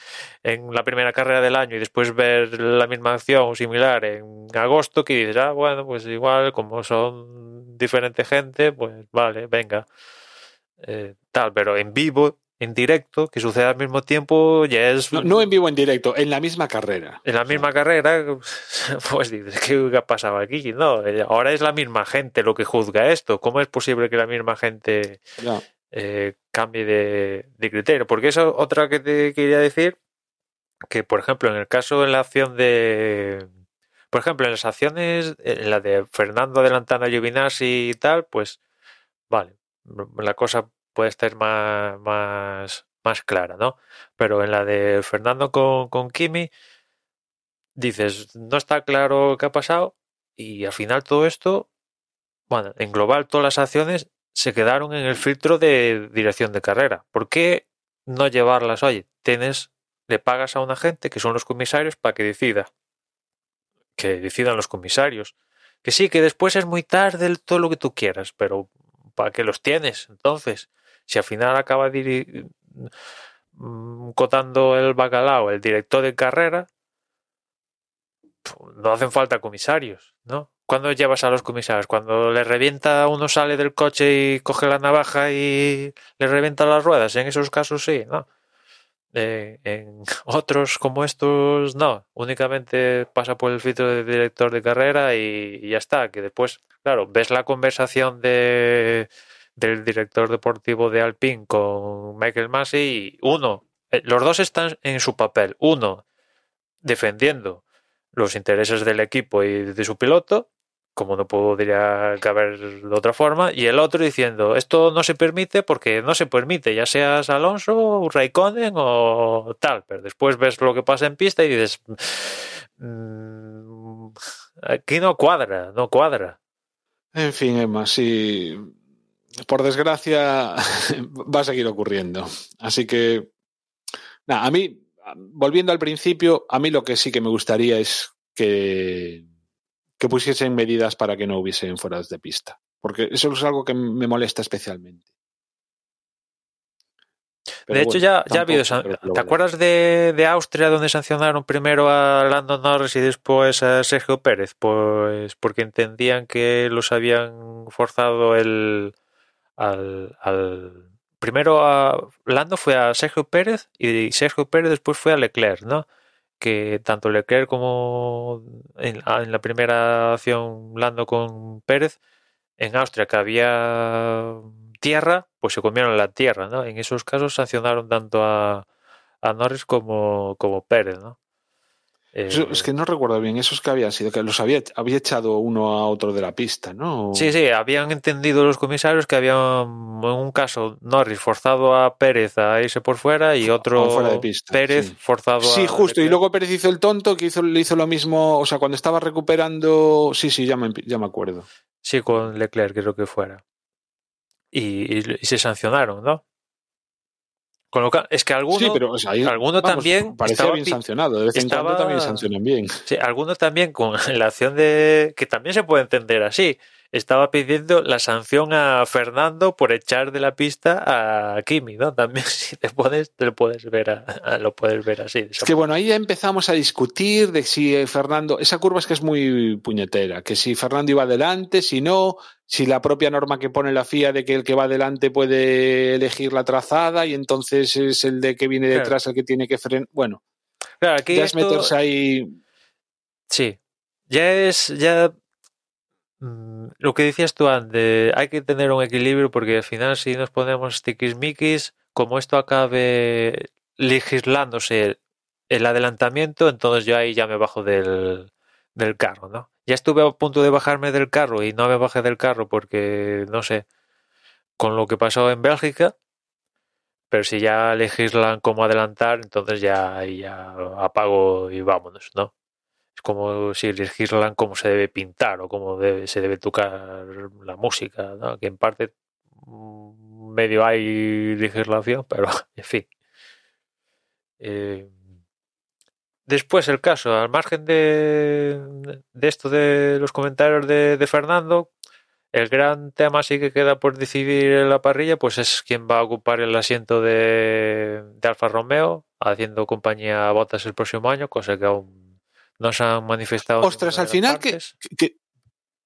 en la primera carrera del año y después ver la misma acción similar en agosto, que dices, ah, bueno, pues igual, como son diferente gente, pues vale, venga. Eh, tal, pero en vivo, en directo, que suceda al mismo tiempo, ya es No, no en vivo, en directo, en la misma carrera. en la misma carrera, *laughs* pues dices, ¿qué ha pasado aquí? No, eh, ahora es la misma gente lo que juzga esto. ¿Cómo es posible que la misma gente eh, cambie de, de criterio? Porque eso otra que te quería decir, que por ejemplo, en el caso de la acción de... Por ejemplo, en las acciones, en la de Fernando adelantando a Giovinazzi y tal, pues vale, la cosa puede estar más, más, más clara, ¿no? Pero en la de Fernando con, con Kimi, dices, no está claro qué ha pasado y al final todo esto, bueno, en global todas las acciones se quedaron en el filtro de dirección de carrera. ¿Por qué no llevarlas? Oye, tienes, le pagas a una gente que son los comisarios para que decida. Que decidan los comisarios. Que sí, que después es muy tarde todo lo que tú quieras, pero ¿para qué los tienes? Entonces, si al final acaba mm, cotando el bacalao el director de carrera, no hacen falta comisarios, ¿no? ¿Cuándo llevas a los comisarios? Cuando le revienta uno sale del coche y coge la navaja y le revienta las ruedas. En esos casos sí, ¿no? Eh, en *laughs* otros como estos no. Únicamente pasa por el filtro de director de carrera y, y ya está. Que después, claro, ves la conversación de del director deportivo de Alpine con Michael Massey uno, eh, los dos están en su papel. Uno defendiendo los intereses del equipo y de su piloto, como no podría caber de otra forma, y el otro diciendo, esto no se permite porque no se permite, ya seas Alonso, Raikkonen o tal, pero después ves lo que pasa en pista y dices, "Mm, aquí no cuadra, no cuadra. En fin, Emma. Por desgracia, *laughs* va a seguir ocurriendo. Así que, nada, a mí, volviendo al principio, a mí lo que sí que me gustaría es que, que pusiesen medidas para que no hubiesen fueras de pista. Porque eso es algo que me molesta especialmente. Pero de hecho, bueno, ya, ya ha habido. ¿Te acuerdas de, de Austria donde sancionaron primero a Lando Norris y después a Sergio Pérez? Pues porque entendían que los habían forzado el. Al, al- primero a Lando fue a Sergio Pérez y Sergio Pérez después fue a Leclerc, ¿no? Que tanto Leclerc como en, en la primera acción Lando con Pérez en Austria que había tierra, pues se comieron la tierra, ¿no? En esos casos sancionaron tanto a, a Norris como, como Pérez, ¿no? Eso- Eh, es que no recuerdo bien, esos que habían sido, que los había, había echado uno a otro de la pista, ¿no? Sí, sí, habían entendido los comisarios que había en un caso Norris forzado a Pérez a irse por fuera y otro fuera de pista, Pérez sí. forzado a Sí, justo. Y luego Pérez hizo el tonto que hizo, le hizo lo mismo. O sea, cuando estaba recuperando. Sí, sí, ya me, ya me acuerdo. Sí, con Leclerc creo que fuera. Y, y- y se sancionaron, ¿no? Con lo que, es que alguno, sí, pero o sea, ahí, alguno vamos, también Parecía estaba bien sancionado. De vez en estaba- cuando también sancionan bien. sí, alguno también con *laughs* la acción de que también se puede entender así. Estaba pidiendo la sanción a Fernando por echar de la pista a Kimi, ¿no? También *laughs* si te pones, te lo puedes ver, a- a- lo puedes ver así. Es que bueno, ahí ya empezamos a discutir de si eh, Fernando. Esa curva es que es muy puñetera. Que si Fernando iba adelante, si no. Si la propia norma que pone la FIA de que el que va adelante puede elegir la trazada y entonces es el de que viene Claro. detrás el que tiene que frenar. Bueno, Claro, aquí ya es meterse ahí. Sí, ya es, ya lo que decías tú antes, hay que tener un equilibrio porque al final si nos ponemos tiquismiquis, como esto acabe legislándose el adelantamiento, entonces yo ahí ya me bajo del, del carro, ¿no? Ya estuve a punto de bajarme del carro y no me bajé del carro porque, no sé, con lo que pasó en Bélgica, pero si ya legislan cómo adelantar, entonces ya, ya apago y vámonos, ¿no? Como si legislan cómo se debe pintar o cómo debe- se debe tocar la música, ¿no? Que en parte mm, medio hay legislación, *laughs* pero en fin. Eh, después el caso, al margen de, de esto de los comentarios de, Fernando, el gran tema sí que queda por decidir en la parrilla, pues es quién va a ocupar el asiento de, de Alfa Romeo, haciendo compañía a Bottas el próximo año, cosa que aún no se han manifestado. Ostras, al final que,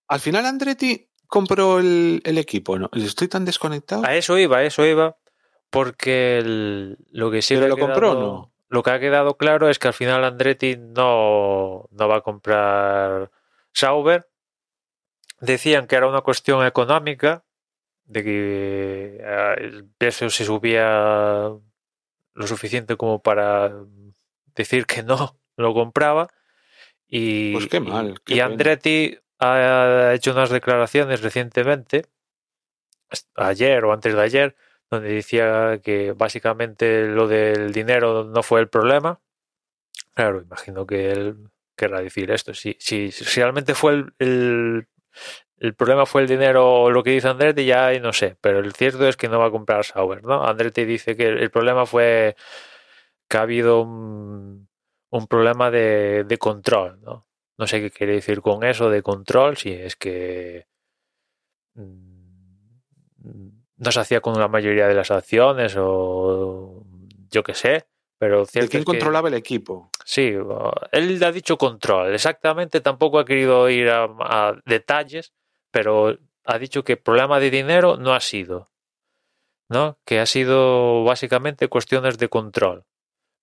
al final Andretti compró el, el equipo, ¿no? Estoy tan desconectado. A eso iba, a eso iba, porque el- lo que sí ¿Pero que ha lo compró no? Lo que ha quedado claro es que al final Andretti no, no va a comprar Sauber. Decían que era una cuestión económica, de que eh, el precio se subía lo suficiente como para decir que no lo compraba. Y, Pues qué mal, y- qué y pena. Andretti ha hecho unas declaraciones recientemente, ayer o antes de ayer, donde decía que básicamente lo del dinero no fue el problema. Claro, imagino que él querrá decir esto. Si, si, si realmente fue el, el, el problema fue el dinero o lo que dice Andretti, ya no sé. Pero el cierto es que no va a comprar Sauber, ¿no? Andretti dice que el problema fue que ha habido un, un problema de, de control, ¿no? No sé qué quiere decir con eso de control, si es que mm, no se hacía con la mayoría de las acciones o yo qué sé, pero ¿De cierto quién es que- controlaba el equipo? Sí, él ha dicho control. Exactamente, tampoco ha querido ir a, a detalles, pero ha dicho que problema de dinero no ha sido, ¿no? Que ha sido básicamente cuestiones de control,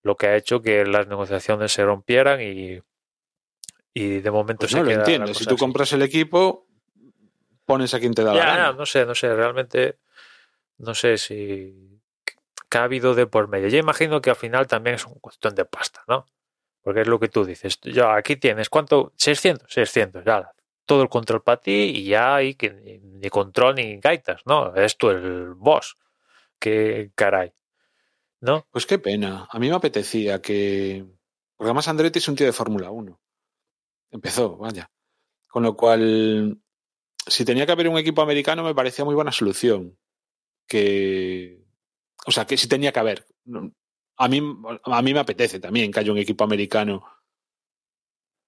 lo que ha hecho que las negociaciones se rompieran y, y de momento Pues se no lo queda la entiendo. Si tú así. compras el equipo, pones a quien te da la gana. no sé, no sé, realmente no sé si que ha habido de por medio. Yo imagino que al final también es una cuestión de pasta, ¿no? Porque es lo que tú dices. Ya, aquí tienes, ¿cuánto? 600, 600, ya. Todo el control para ti y ya hay que ni, ni control ni gaitas, ¿no? Es tú el boss. Qué caray. ¿No? Pues qué pena. A mí me apetecía que. Porque además Andretti es un tío de Fórmula 1. Empezó, vaya. Con lo cual, si tenía que haber un equipo americano, me parecía muy buena solución. Que. O sea, que si tenía que haber. A mí, a mí me apetece también que haya un equipo americano.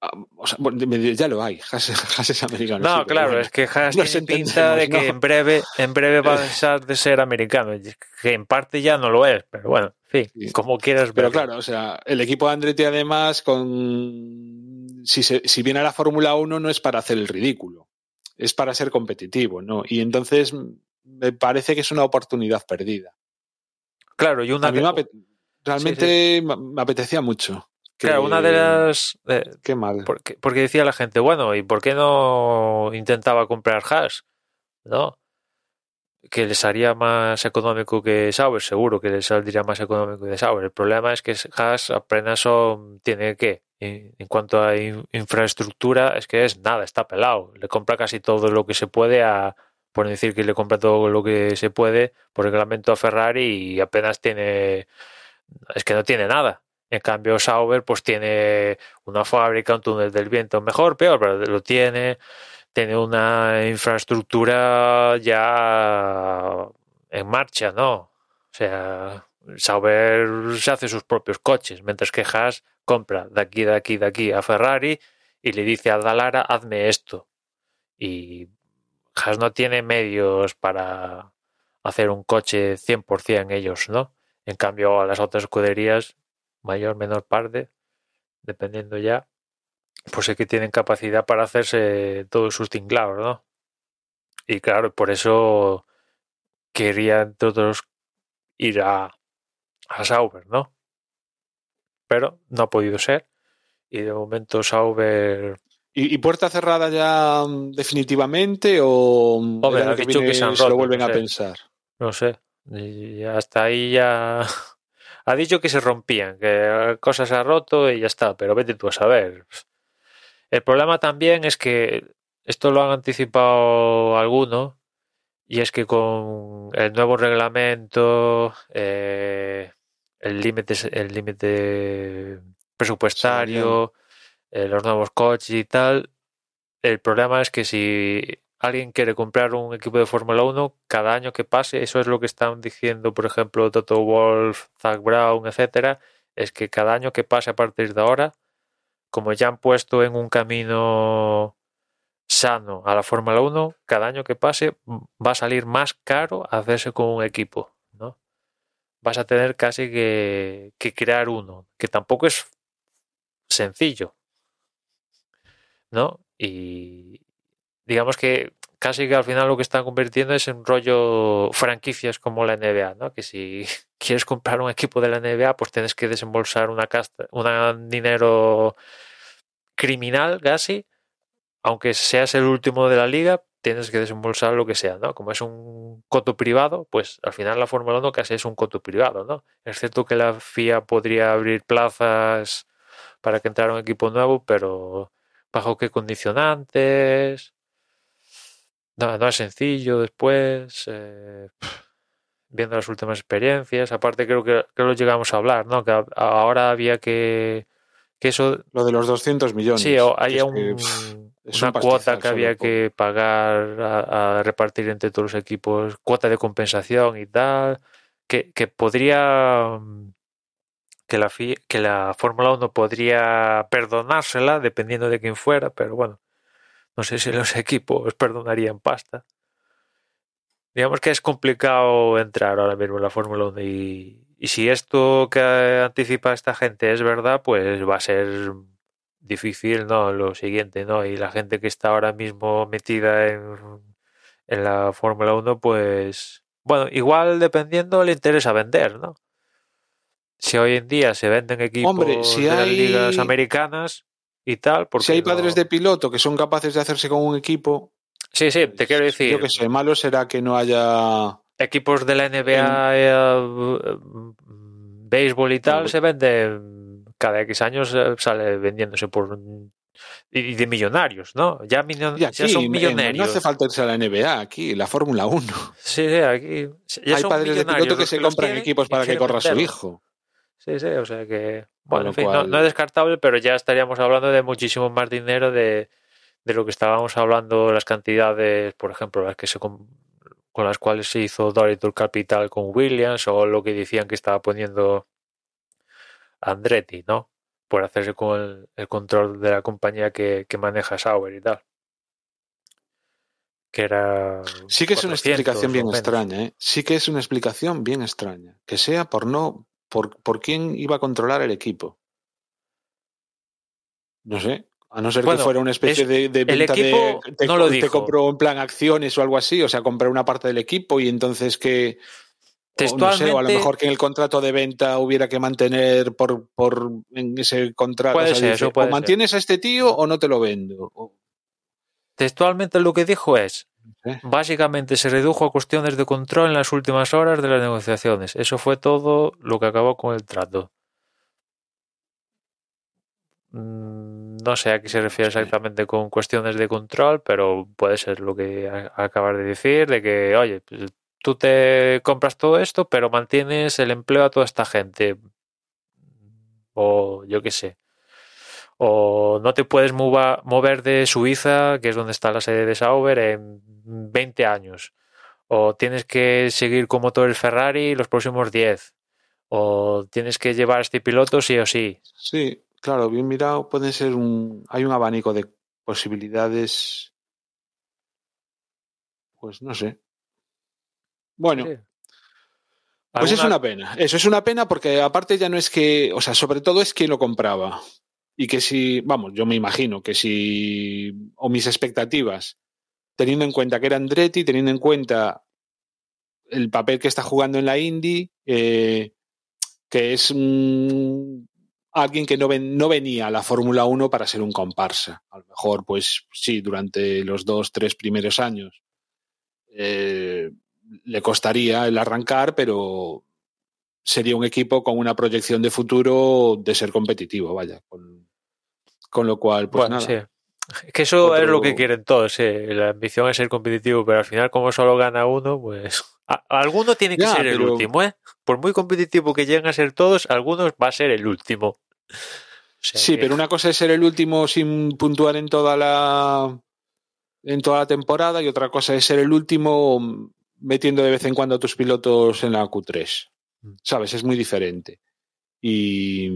Ah, O sea, bueno, ya lo hay, Haas, *laughs* Haas es americano. No, sí, claro, bueno. es que Haas tiene pinta de que ¿no? en breve, en breve va a *laughs* dejar de ser americano, que en parte ya no lo es, pero bueno, en fin, Sí. como quieras Pero claro, o sea, el equipo de Andretti además, con si, se- si viene a la Fórmula 1 no es para hacer el ridículo, es para ser competitivo, ¿no? Y entonces mm, me parece que es una oportunidad perdida. Claro, y una A mí me apet- realmente me- me apetecía mucho. Que- Claro, una de las. eh, Qué mal. porque, porque decía la gente, bueno, ¿y por qué no intentaba comprar Haas? ¿No? Que les haría más económico que Sauber, seguro que les saldría más económico que Sauber. El problema es que Haas apenas son, tiene ¿qué? en, cuanto a in- infraestructura, es que es nada, está pelado. Le compra casi todo lo que se puede a, por decir que le compra todo lo que se puede por reglamento a Ferrari y apenas tiene, es que no tiene nada. En cambio, Sauber pues tiene una fábrica, un túnel del viento, mejor, peor, pero lo tiene. Tiene una infraestructura ya en marcha, ¿no? O sea, Sauber se hace sus propios coches, mientras que Haas compra de aquí, de aquí, de aquí a Ferrari y le dice a Dalara, hazme esto. Y Haas no tiene medios para hacer un coche 100% ellos, ¿no? En cambio, a las otras escuderías, mayor, menor parte, dependiendo ya, pues sí que tienen capacidad para hacerse todos sus tinglados, ¿no? Y claro, por eso quería, entre otros, ir a, a Sauber, ¿no? Pero no ha podido ser. Y de momento Sauber ¿Y, y puerta cerrada ya mm, definitivamente o mm, Hombre, que se han lo vuelven no a sé. pensar? No sé. Y hasta ahí ya. *laughs* Ha dicho que se rompían, que cosas se ha roto y ya está, pero vete tú a saber. El problema también es que esto lo han anticipado algunos y es que con el nuevo reglamento, eh, el límite el límite presupuestario, eh, los nuevos coches y tal, el problema es que si alguien quiere comprar un equipo de Fórmula 1, cada año que pase, eso es lo que están diciendo, por ejemplo, Toto Wolf, Zach Brown, etcétera, es que cada año que pase a partir de ahora, como ya han puesto en un camino sano a la Fórmula 1, cada año que pase va a salir más caro hacerse con un equipo, ¿no? Vas a tener casi que, que crear uno, que tampoco es sencillo, ¿no? Y digamos que casi que al final lo que están convirtiendo es en rollo franquicias como la NBA, ¿no? Que si *laughs* quieres comprar un equipo de la NBA, pues tienes que desembolsar una casta, un dinero criminal casi, aunque seas el último de la liga, tienes que desembolsar lo que sea, ¿no? Como es un coto privado, pues al final la Fórmula 1 casi es un coto privado, ¿no? Es cierto que la FIA podría abrir plazas para que entrara un equipo nuevo, pero bajo qué condicionantes. No, no es sencillo después. Eh, viendo las últimas experiencias. Aparte, creo que, que lo llegamos a hablar, ¿no? Que ahora había que. que eso. Lo de los 200 millones. Sí, hay un, que, pff, es una un cuota que había que pagar a, a repartir entre todos los equipos, cuota de compensación y tal. Que, que podría que la, que la Fórmula 1 podría perdonársela dependiendo de quién fuera, pero bueno, no sé si los *laughs* equipos perdonarían pasta. Digamos que es complicado entrar ahora mismo en la Fórmula 1 y, y si esto que anticipa esta gente es verdad, pues va a ser difícil, ¿no? Lo siguiente, ¿no? Y la gente que está ahora mismo metida en, en la Fórmula 1, pues, bueno, igual dependiendo le interesa vender, ¿no? Si hoy en día se venden equipos Hombre, si de las ligas americanas y tal, porque Si hay no- padres de piloto que son capaces de hacerse con un equipo, Sí, sí, te quiero decir, yo que sé, malo será que no haya equipos de la NBA, eh, béisbol y tal, se venden cada X años, eh, sale vendiéndose por y de millonarios, ¿no? Ya, millo- Y aquí ya son en- millonarios. no hace falta irse a la NBA, aquí, la Fórmula 1. Sí, sí, aquí ya Hay son padres de piloto que se compran quieren equipos para que corra su hijo. Sí, sí, o sea que, bueno, en fin, no, cual- no es descartable, pero ya estaríamos hablando de muchísimo más dinero de, de lo que estábamos hablando, las cantidades, por ejemplo, las que se con las cuales se hizo Dolittle Capital con Williams o lo que decían que estaba poniendo Andretti, ¿no? Por hacerse con el, el control de la compañía que, que maneja Sauber y tal. Que era. Sí que es una 400 explicación bien extraña, ¿eh? Sí que es una explicación bien extraña. Que sea por no, por, por quién iba a controlar el equipo. No sé. A no ser Bueno, que fuera una especie es- de, de el venta equipo de. Te, no lo te dijo. compró en plan acciones o algo así, o sea, comprar una parte del equipo y entonces que. o no sé, o a lo Textualmente- mejor que en el contrato de venta hubiera que mantener por, por en ese contrato. Puede o sea, ser, dice, eso puede o ser. mantienes a este tío o no te lo vendo. Textualmente lo que dijo es, ¿eh? básicamente se redujo a cuestiones de control en las últimas horas de las negociaciones. Eso fue todo lo que acabó con el trato. Mm, no sé a qué se refiere exactamente con cuestiones de control, pero puede ser lo que acabas de decir, de que, oye, pues, tú te compras todo esto, pero mantienes el empleo a toda esta gente. O yo qué sé. O no te puedes mover de Suiza, que es donde está la sede de Sauber, en 20 años. O tienes que seguir con motores Ferrari los próximos 10. O tienes que llevar a este piloto sí o sí. Sí, claro, bien mirado, puede ser un. Hay un abanico de posibilidades. Pues no sé. Bueno. Pues es una pena. Eso es una pena porque aparte ya no es que, o sea, sobre todo es que lo compraba. Y que si, vamos, yo me imagino que si, o mis expectativas, teniendo en cuenta que era Andretti, teniendo en cuenta el papel que está jugando en la Indy, eh, que es un, alguien que no, ven, no venía a la Fórmula 1 para ser un comparsa. A lo mejor, pues sí, durante los dos, tres primeros años eh, le costaría el arrancar, pero sería un equipo con una proyección de futuro de ser competitivo, vaya. Con, con lo cual, pues nada. Sí. Que eso es lo que quieren todos, la ambición es ser competitivo, pero al final como solo gana uno, pues alguno tiene que ser el último, ¿eh? Por muy competitivo que lleguen a ser todos, algunos va a ser el último. sí, pero una cosa es ser el último sin puntuar en toda la en toda la temporada y otra cosa es ser el último metiendo de vez en cuando a tus pilotos en la Q3. Mm. ¿Sabes? Es muy diferente. Y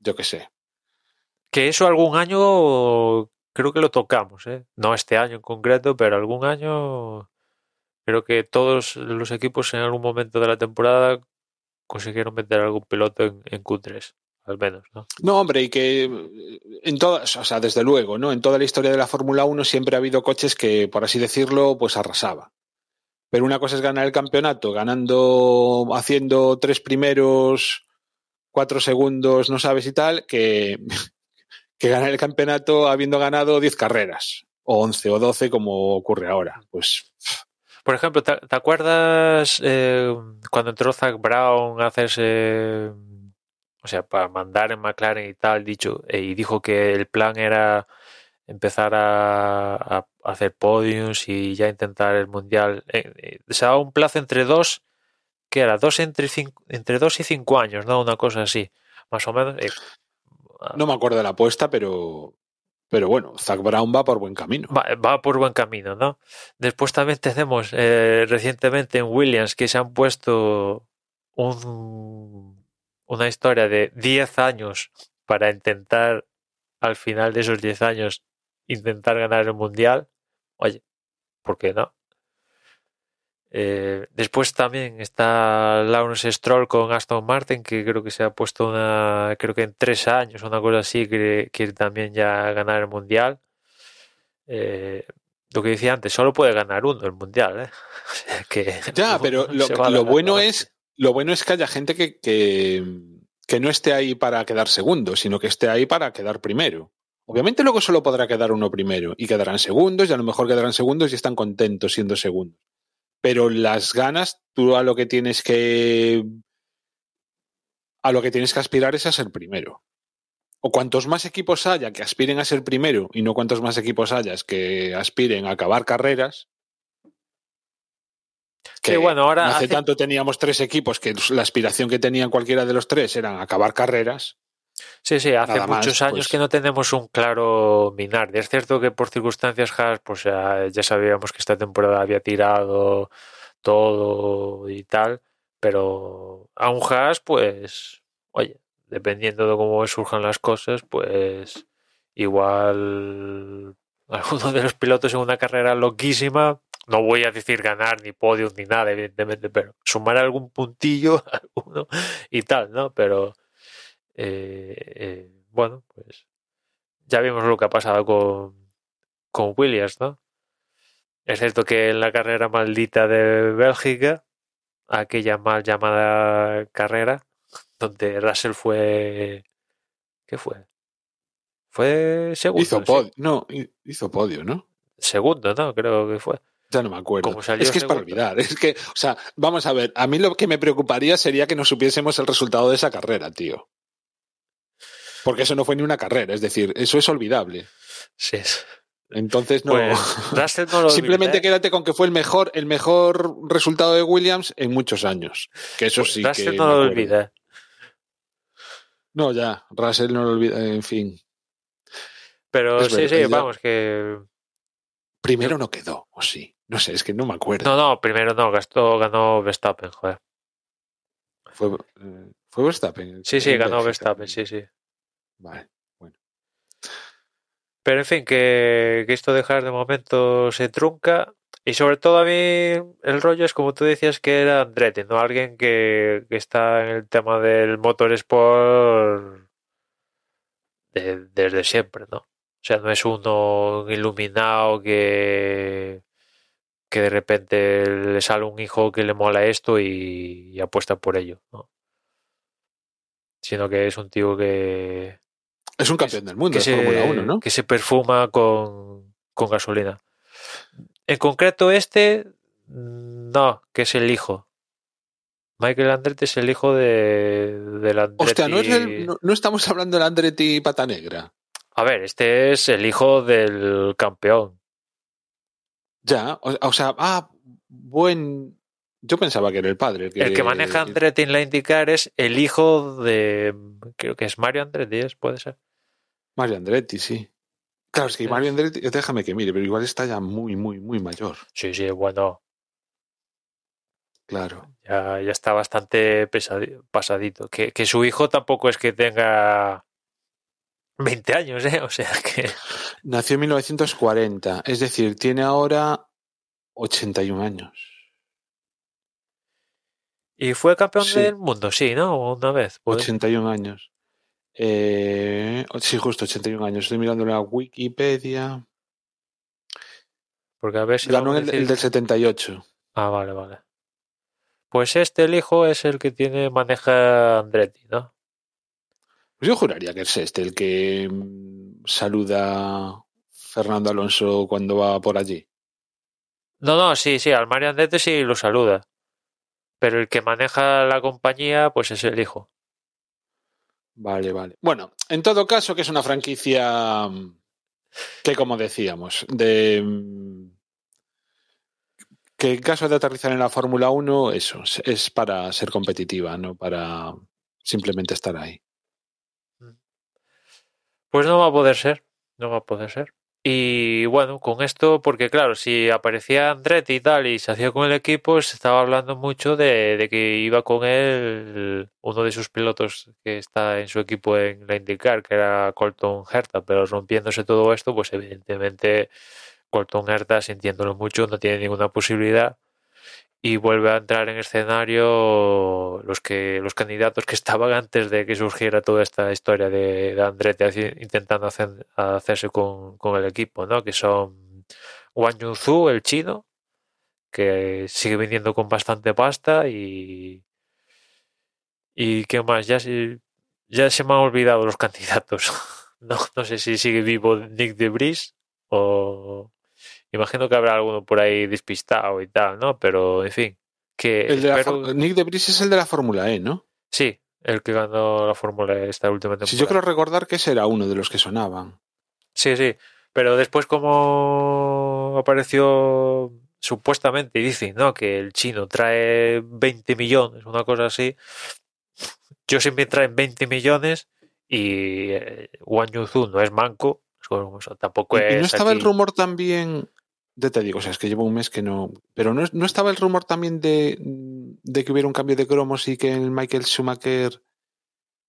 yo qué sé. Que eso algún año creo que lo tocamos, ¿eh? No este año en concreto, pero algún año creo que todos los equipos en algún momento de la temporada consiguieron meter algún piloto en, Q3 al menos, ¿no? No, hombre, y que en todas, o sea, desde luego, ¿no? En toda la historia de la Fórmula 1 siempre ha habido coches que, por así decirlo, pues arrasaba. Pero una cosa es ganar el campeonato, ganando, haciendo tres primeros, cuatro segundos, no sabes y tal, que, que ganar el campeonato habiendo ganado diez carreras, o once o doce como ocurre ahora. Pues por ejemplo, ¿te, acuerdas eh, cuando entró Zach Brown a hacerse, o sea, para mandar en McLaren y tal, dicho, eh, y dijo que el plan era empezar a, hacer podiums y ya intentar el mundial? Eh, se daba un plazo entre dos, que era dos entre, entre dos y cinco años, ¿no? Una cosa así, más o menos. No me acuerdo de la apuesta, pero pero bueno, Zach Brown va por buen camino. Va, por buen camino, ¿no? Después también tenemos eh, recientemente en Williams que se han puesto un, una historia de 10 años para intentar, al final de esos 10 años, intentar ganar el mundial. Oye, ¿por qué no? Eh, después también está Lawrence Stroll con Aston Martin, que creo que se ha puesto una, creo que en tres años, una cosa así, que quiere también ya ganar el mundial. Eh, lo que decía antes, solo puede ganar uno el mundial, ¿eh? *laughs* que ya, *laughs* pero lo, bueno es, lo bueno es que haya gente que, que, que no esté ahí para quedar segundo, sino que esté ahí para quedar primero. Obviamente luego solo podrá quedar uno primero y quedarán segundos y a lo mejor quedarán segundos y están contentos siendo segundos pero las ganas, tú a lo que tienes que a lo que tienes que aspirar es a ser primero. O cuantos más equipos haya que aspiren a ser primero y no cuantos más equipos hayas que aspiren a acabar carreras. Que bueno, ahora hace, tanto teníamos tres equipos que la aspiración que tenían cualquiera de los tres eran acabar carreras. Sí, sí, hace muchos años pues que no tenemos un claro Minardi. Es cierto que por circunstancias Haas, pues ya, ya sabíamos que esta temporada había tirado todo y tal, pero a un Haas, pues, oye, dependiendo de cómo surjan las cosas, pues igual *laughs* alguno de los pilotos en una carrera loquísima, no voy a decir ganar ni podium ni nada, evidentemente, pero sumar algún puntillo *laughs* alguno y tal, ¿no? Pero eh, eh, bueno, pues ya vimos lo que ha pasado con, con Williams, ¿no? Es cierto que en la carrera maldita de Bélgica, aquella mal llamada carrera, donde Russell fue. ¿Qué fue? Fue segundo. Hizo podio, no, hizo podio, ¿no? Segundo, ¿no? Creo que fue. Ya no me acuerdo. Es que es para olvidar. Es que, o sea, vamos a ver, a mí lo que me preocuparía sería que no supiésemos el resultado de esa carrera, tío. Porque eso no fue ni una carrera, es decir, eso es olvidable. Sí. Entonces no. Pues no lo Simplemente ¿eh? quédate con que fue el mejor, el mejor resultado de Williams en muchos años. Que eso sí Russell que. no lo olvida. No, ya, Russell no lo olvida, en fin. Pero Es sí, verdad, sí, ya- vamos, que. Primero no quedó, o sí. No sé, es que no me acuerdo. No, no, primero no, gastó, ganó Verstappen, joder. Fue, eh, fue Verstappen. Sí, sí, ganó. Verstappen, sí, sí. Vale. Pero en fin, que, que esto dejar de momento se trunca. Y sobre todo a mí el rollo es como tú decías que era Andretti, ¿no? Alguien que, que está en el tema del motorsport de- desde siempre, ¿no? O sea, no es uno iluminado que, que de repente le sale un hijo que le mola esto y, y apuesta por ello, ¿no? Sino que es un tío que, Es un campeón del mundo que se, Fórmula 1, ¿no? que se perfuma con, con gasolina. En concreto este, no, que es el hijo. Michael Andretti es el hijo de, del Andretti. Hostia, ¿no, es el- no, no estamos hablando del Andretti pata negra. A ver, este es el hijo del campeón. Ya, o, o sea, ah, buen. Yo pensaba que era el padre. El que, El que maneja Andretti en la IndyCar es el hijo de, creo que es Mario Andretti, puede ser. Mario Andretti, sí. Claro, es que Sí. Mario Andretti, déjame que mire, pero igual está ya muy, muy, muy mayor. Sí, sí, bueno, Claro. ya, ya está bastante pesadi- pasadito. Que, que su hijo tampoco es que tenga 20 años, ¿eh? *laughs* O sea que... *laughs* Nació en 1940, es decir, tiene ahora 81 años. Y fue campeón Sí. del mundo, sí, ¿no? Una vez. pues. 81 años. Eh, sí, justo 81 años. Estoy mirando la Wikipedia. Porque a ver si... Ganó el, decir- el del 78. Ah, vale, vale. Pues este, el hijo, es el que tiene, maneja Andretti, ¿no? Pues yo juraría que es este el que mm, saluda Fernando Alonso cuando va por allí. No, no, sí, sí, al Mario Andretti sí lo saluda. Pero el que maneja la compañía, pues es el hijo. Vale, vale. Bueno, en todo caso, que es una franquicia mm, que, como decíamos, de mm, que en caso de aterrizar en la Fórmula 1, eso, es- es para ser competitiva, no para simplemente estar ahí. Pues no va a poder ser, no va a poder ser. Y bueno, con esto, porque claro, si aparecía Andretti y tal y se hacía con el equipo, se estaba hablando mucho de, que iba con él uno de sus pilotos que está en su equipo en la IndyCar, que era Colton Herta, pero rompiéndose todo esto, pues evidentemente Colton Herta, sintiéndolo mucho, no tiene ninguna posibilidad y vuelve a entrar en escenario los que los candidatos que estaban antes de que surgiera toda esta historia de, de Andretti intentando hacer- hacerse con, con el equipo, ¿no? Que son Wang Yunzu, el chino, que sigue viniendo con bastante pasta y y qué más, ya se, ya se me han olvidado los *laughs* candidatos. No, no sé si sigue vivo Nick de Vries o imagino que habrá alguno por ahí despistado y tal, ¿no? Pero en fin, que El de la espero- For- Nick de Vries es el de la Fórmula E, ¿no? Sí, el que ganó la Fórmula E esta última temporada. Sí, yo creo recordar que ese era uno de los que sonaban. Sí, sí. Pero después como apareció supuestamente, dicen, ¿no? Que el chino trae 20 millones, una cosa así. Yo siempre traen 20 millones y eh, Wang Yunzu no es manco. es tampoco Y- y es no estaba el rumor también, ya te digo, o sea, es que llevo un mes que no, pero no, no estaba el rumor también de, de que hubiera un cambio de cromos y que el Michael Schumacher...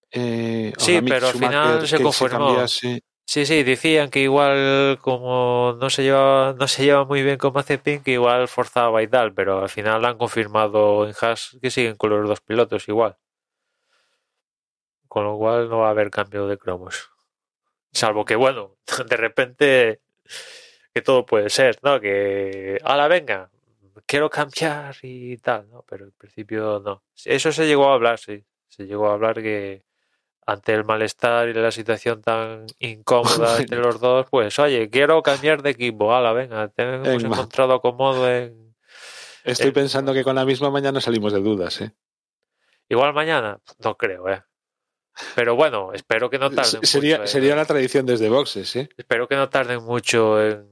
eh, Sí, pero al final se confirmó. Sí, sí, decían que igual como no se lleva, no se lleva muy bien con Mazepin, que igual forzaba y tal, pero al final han confirmado en Haas que siguen con los dos pilotos igual. Con lo cual no va a haber cambio de cromos. Salvo que, bueno, *laughs* de repente que todo puede ser, ¿no? Que, la venga, quiero cambiar y tal, ¿no? Pero en principio no. Eso se llegó a hablar, sí. Se llegó a hablar que ante el malestar y la situación tan incómoda *laughs* entre los dos, pues oye, quiero cambiar de equipo, ala, venga, te hemos encontrado acomodo en... Estoy Eh, pensando que con la misma mañana salimos de dudas, ¿eh? Igual mañana, no creo, ¿eh? Pero bueno, espero que no tarden sería, mucho. en- sería la tradición desde boxes, ¿eh? Espero que no tarden mucho en,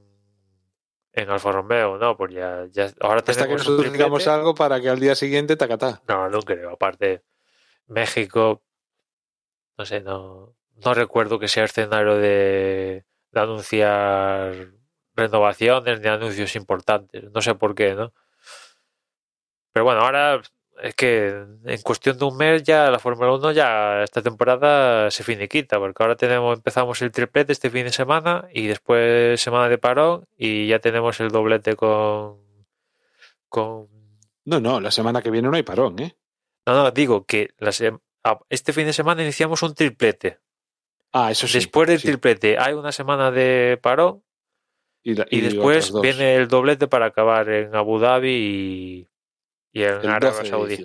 en Alfa Romeo, ¿no? Porque ya, ya ahora Hasta que nosotros digamos algo para que al día siguiente tacatá. No, no creo. Aparte, México, no sé, no, no recuerdo que sea escenario de, de anunciar renovaciones ni anuncios importantes. No sé por qué, ¿no? Pero bueno, ahora es que en cuestión de un mes ya la Fórmula 1 ya esta temporada se finiquita, porque ahora tenemos, empezamos el triplete este fin de semana y después semana de parón y ya tenemos el doblete con, con No, no, la semana que viene no hay parón, ¿eh? no, no, digo que la este fin de semana iniciamos un triplete. Ah, eso sí. Después del sí. triplete hay una semana de parón Y, la- y, y después viene el doblete para acabar en Abu Dhabi y, y en el Arabia 12 de Saudí.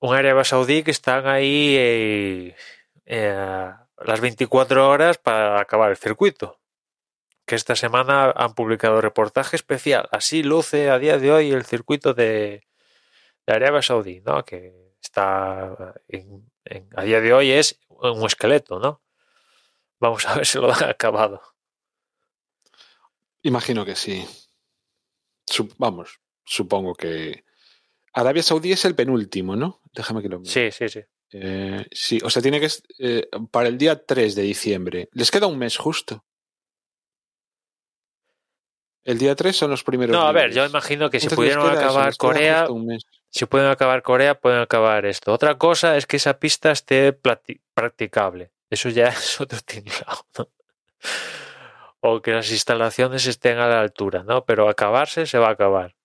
Un Arabia Saudí que están ahí eh, eh, las 24 horas para acabar el circuito. Que esta semana han publicado reportaje especial. Así luce a día de hoy el circuito de, de Arabia Saudí, ¿no? Que está en- en- a día de hoy es un esqueleto, ¿no? Vamos a ver si lo han acabado. Imagino que sí. Sup- vamos, supongo que. Arabia Saudí es el penúltimo, ¿no? Déjame que lo mire. Sí, sí, sí. Eh, sí, o sea, tiene que. eh, para el día 3 de diciembre. Les queda un mes justo. El día 3 son los primeros. No, a ver, yo imagino que si pudieron eso, acabar Corea, si pueden acabar Corea, pueden acabar esto. Otra cosa es que esa pista esté practicable. Eso ya *laughs* es otro tinglado, ¿no? O que las instalaciones estén a la altura, ¿no? Pero acabarse se va a acabar.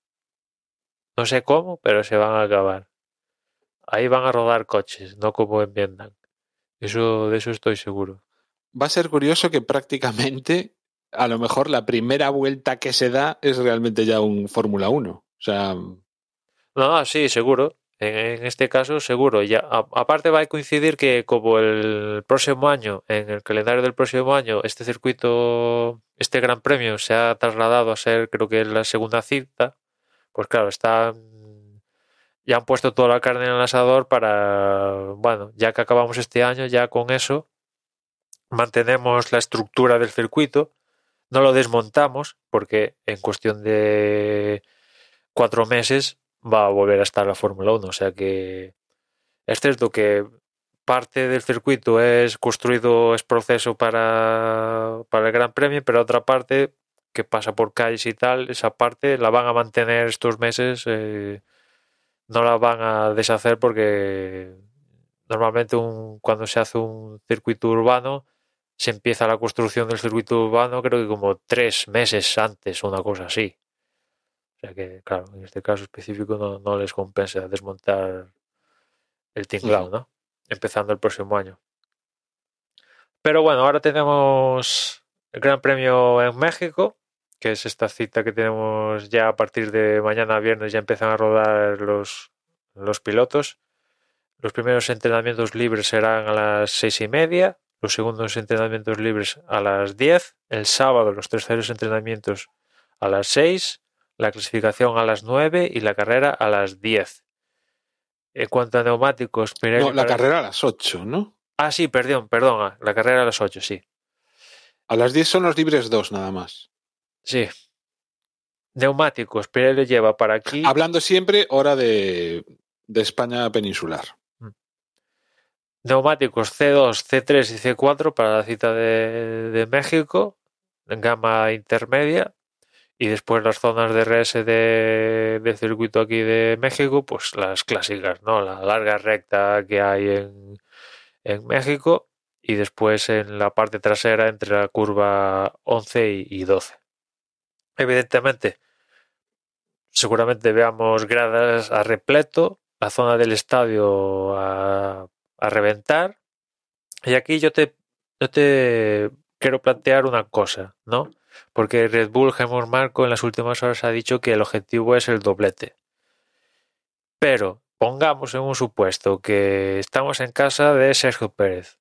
No sé cómo, pero se van a acabar. Ahí van a rodar coches, no como en Vietnam. Eso, de eso estoy seguro. Va a ser curioso que prácticamente, a lo mejor la primera vuelta que se da es realmente ya un Fórmula 1. O sea, No, no, sí, seguro. En, este caso, seguro. Ya, aparte va a coincidir que como el próximo año, en el calendario del próximo año, este circuito, este gran premio se ha trasladado a ser, creo que la segunda cita, pues claro, está ya han puesto toda la carne en el asador para, bueno, ya que acabamos este año, ya con eso mantenemos la estructura del circuito, no lo desmontamos, porque en cuestión de cuatro meses va a volver a estar la Fórmula 1. O sea que es cierto que parte del circuito es construido, es proceso para, para el Gran Premio, pero otra parte que pasa por calles y tal, esa parte la van a mantener estos meses, eh, no la van a deshacer porque normalmente un, cuando se hace un circuito urbano se empieza la construcción del circuito urbano creo que como tres meses antes una cosa así. Sea que, claro, en este caso específico no, no les compensa desmontar el tinglao, ¿no? Empezando el próximo año. Pero bueno, ahora tenemos el Gran Premio en México, que es esta cita que tenemos ya a partir de mañana viernes, ya empiezan a rodar los, los pilotos. Los primeros entrenamientos libres serán a las seis y media, los segundos entrenamientos libres a las 10, el sábado los terceros entrenamientos a las 6, la clasificación a las 9 y la carrera a las 10. En cuanto a neumáticos, Pirelli no, la para- carrera a las 8, ¿no? Ah, sí, perdón, perdón, ah, la carrera a las 8, sí. A las 10 son los libres 2 nada más. Sí. Neumáticos, Pirelli lleva para aquí. Hablando siempre hora de, de España peninsular. Neumáticos C2, C3 y C4 para la cita de, de México, en gama intermedia. Y después las zonas de RS de, del circuito aquí de México, pues las clásicas, ¿no? La larga recta que hay en, en México. Y después en la parte trasera entre la curva 11 y, y 12. Evidentemente, seguramente veamos gradas a repleto, la zona del estadio a, a reventar. Y aquí yo te, yo te quiero plantear una cosa, ¿no? Porque Red Bull Helmut Marco en las últimas horas ha dicho que el objetivo es el doblete. Pero pongamos en un supuesto que estamos en casa de Sergio Pérez.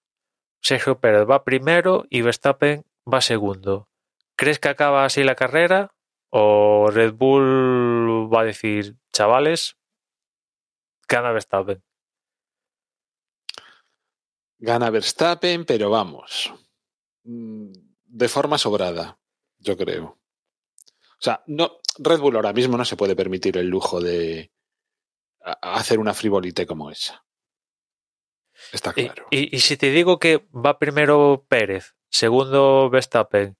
Sergio Pérez va primero y Verstappen va segundo. ¿Crees que acaba así la carrera? ¿O Red Bull va a decir, chavales, gana Verstappen? Gana Verstappen, pero vamos, mm, de forma sobrada, yo creo. O sea, no, Red Bull ahora mismo no se puede permitir el lujo de hacer una frivolite como esa. Está claro. Y, y, si te digo que va primero Pérez, segundo Verstappen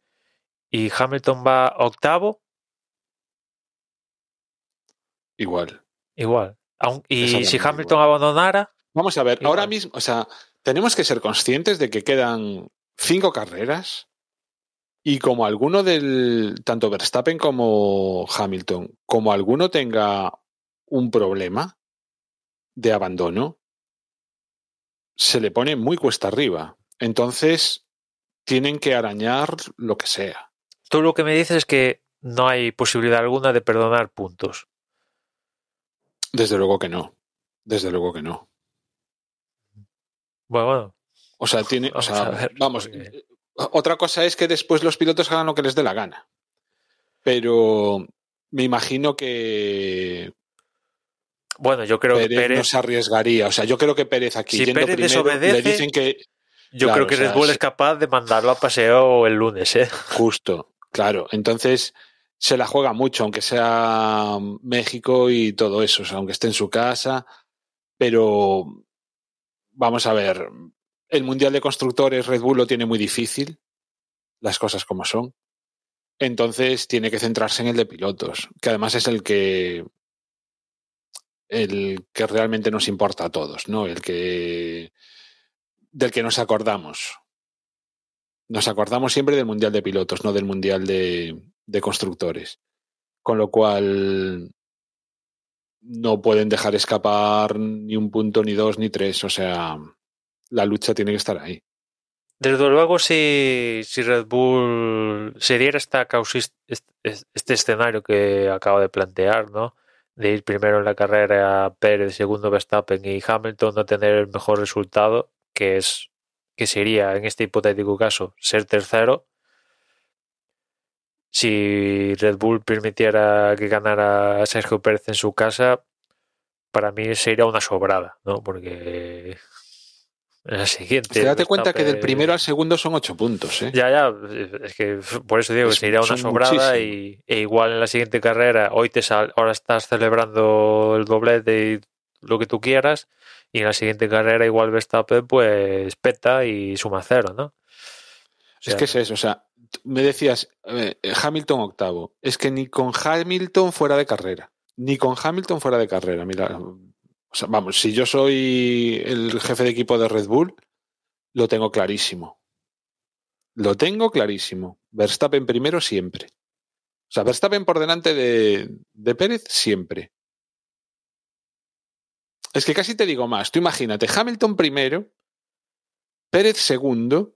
y Hamilton va octavo. Igual. Igual. Y si Hamilton abandonara. Vamos a ver, ahora mismo, o sea, tenemos que ser conscientes de que quedan cinco carreras y como alguno del, tanto Verstappen como Hamilton, como alguno tenga un problema de abandono, se le pone muy cuesta arriba. Entonces, tienen que arañar lo que sea. Tú lo que me dices es que no hay posibilidad alguna de perdonar puntos. Desde luego que no. Desde luego que no. Bueno, O sea, tiene. *laughs* o sea, vamos. Otra cosa es que después los pilotos hagan lo que les dé la gana. Pero me imagino que. Bueno, yo creo Pérez que Pérez. no se arriesgaría. O sea, yo creo que Pérez aquí Si yendo Pérez primero, desobedece, le dicen que Yo Claro, creo que o sea, Red Bull es capaz de mandarlo a paseo el lunes, ¿eh? *laughs* justo, claro. Entonces se la juega mucho, aunque sea México y todo eso, o sea, aunque esté en su casa. Pero vamos a ver, el Mundial de Constructores Red Bull lo tiene muy difícil, las cosas como son. Entonces tiene que centrarse en el de pilotos, que además es el que el que realmente nos importa a todos, ¿no? El que del que nos acordamos. Nos acordamos siempre del Mundial de Pilotos, no del Mundial de, de Constructores. Con lo cual no pueden dejar escapar ni un punto, ni dos, ni tres. O sea, la lucha tiene que estar ahí. Desde luego, si, si Red Bull se diera esta causis, este, este escenario que acabo de plantear, ¿no? De ir primero en la carrera Pérez, segundo Verstappen y Hamilton no tener el mejor resultado, que es que sería en este hipotético caso ser tercero. Si Red Bull permitiera que ganara a Sergio Pérez en su casa, para mí sería una sobrada, ¿no? Porque la siguiente. Date cuenta que del primero al segundo son ocho puntos, ¿eh? ya, ya, es que por eso digo que Es- sería una sobrada y, e igual en la siguiente carrera, hoy te sal, ahora estás celebrando el doblete y lo que tú quieras, y en la siguiente carrera igual Verstappen pues peta y suma cero, ¿no? O Es que es eso, o sea, me decías eh, Hamilton octavo. Es que ni con Hamilton fuera de carrera. Ni con Hamilton fuera de carrera. Mira, o sea, vamos, si yo soy el jefe de equipo de Red Bull, lo tengo clarísimo. Lo tengo clarísimo. Verstappen primero siempre. O sea, Verstappen por delante de, de Pérez siempre. Es que casi te digo más. Tú imagínate, Hamilton primero, Pérez segundo,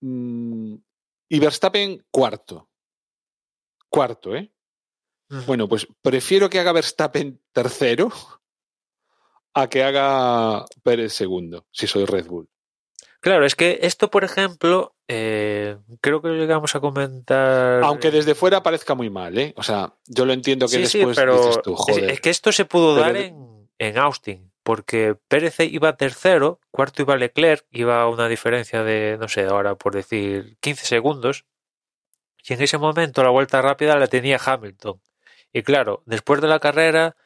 mm, y Verstappen cuarto. Cuarto, ¿eh? Bueno, pues prefiero que haga Verstappen tercero a que haga Pérez segundo, si soy Red Bull. Claro, es que esto, por ejemplo, eh, creo que lo llegamos a comentar. Aunque desde fuera parezca muy mal, ¿eh? O sea, yo lo entiendo que Sí, sí, después pero dices tú, es- joder. es que esto se pudo Pero dar en, en Austin, porque Pérez iba tercero, cuarto iba Leclerc, iba a una diferencia de, no sé, ahora por decir 15 segundos, y en ese momento la vuelta rápida la tenía Hamilton. Y claro, después de la carrera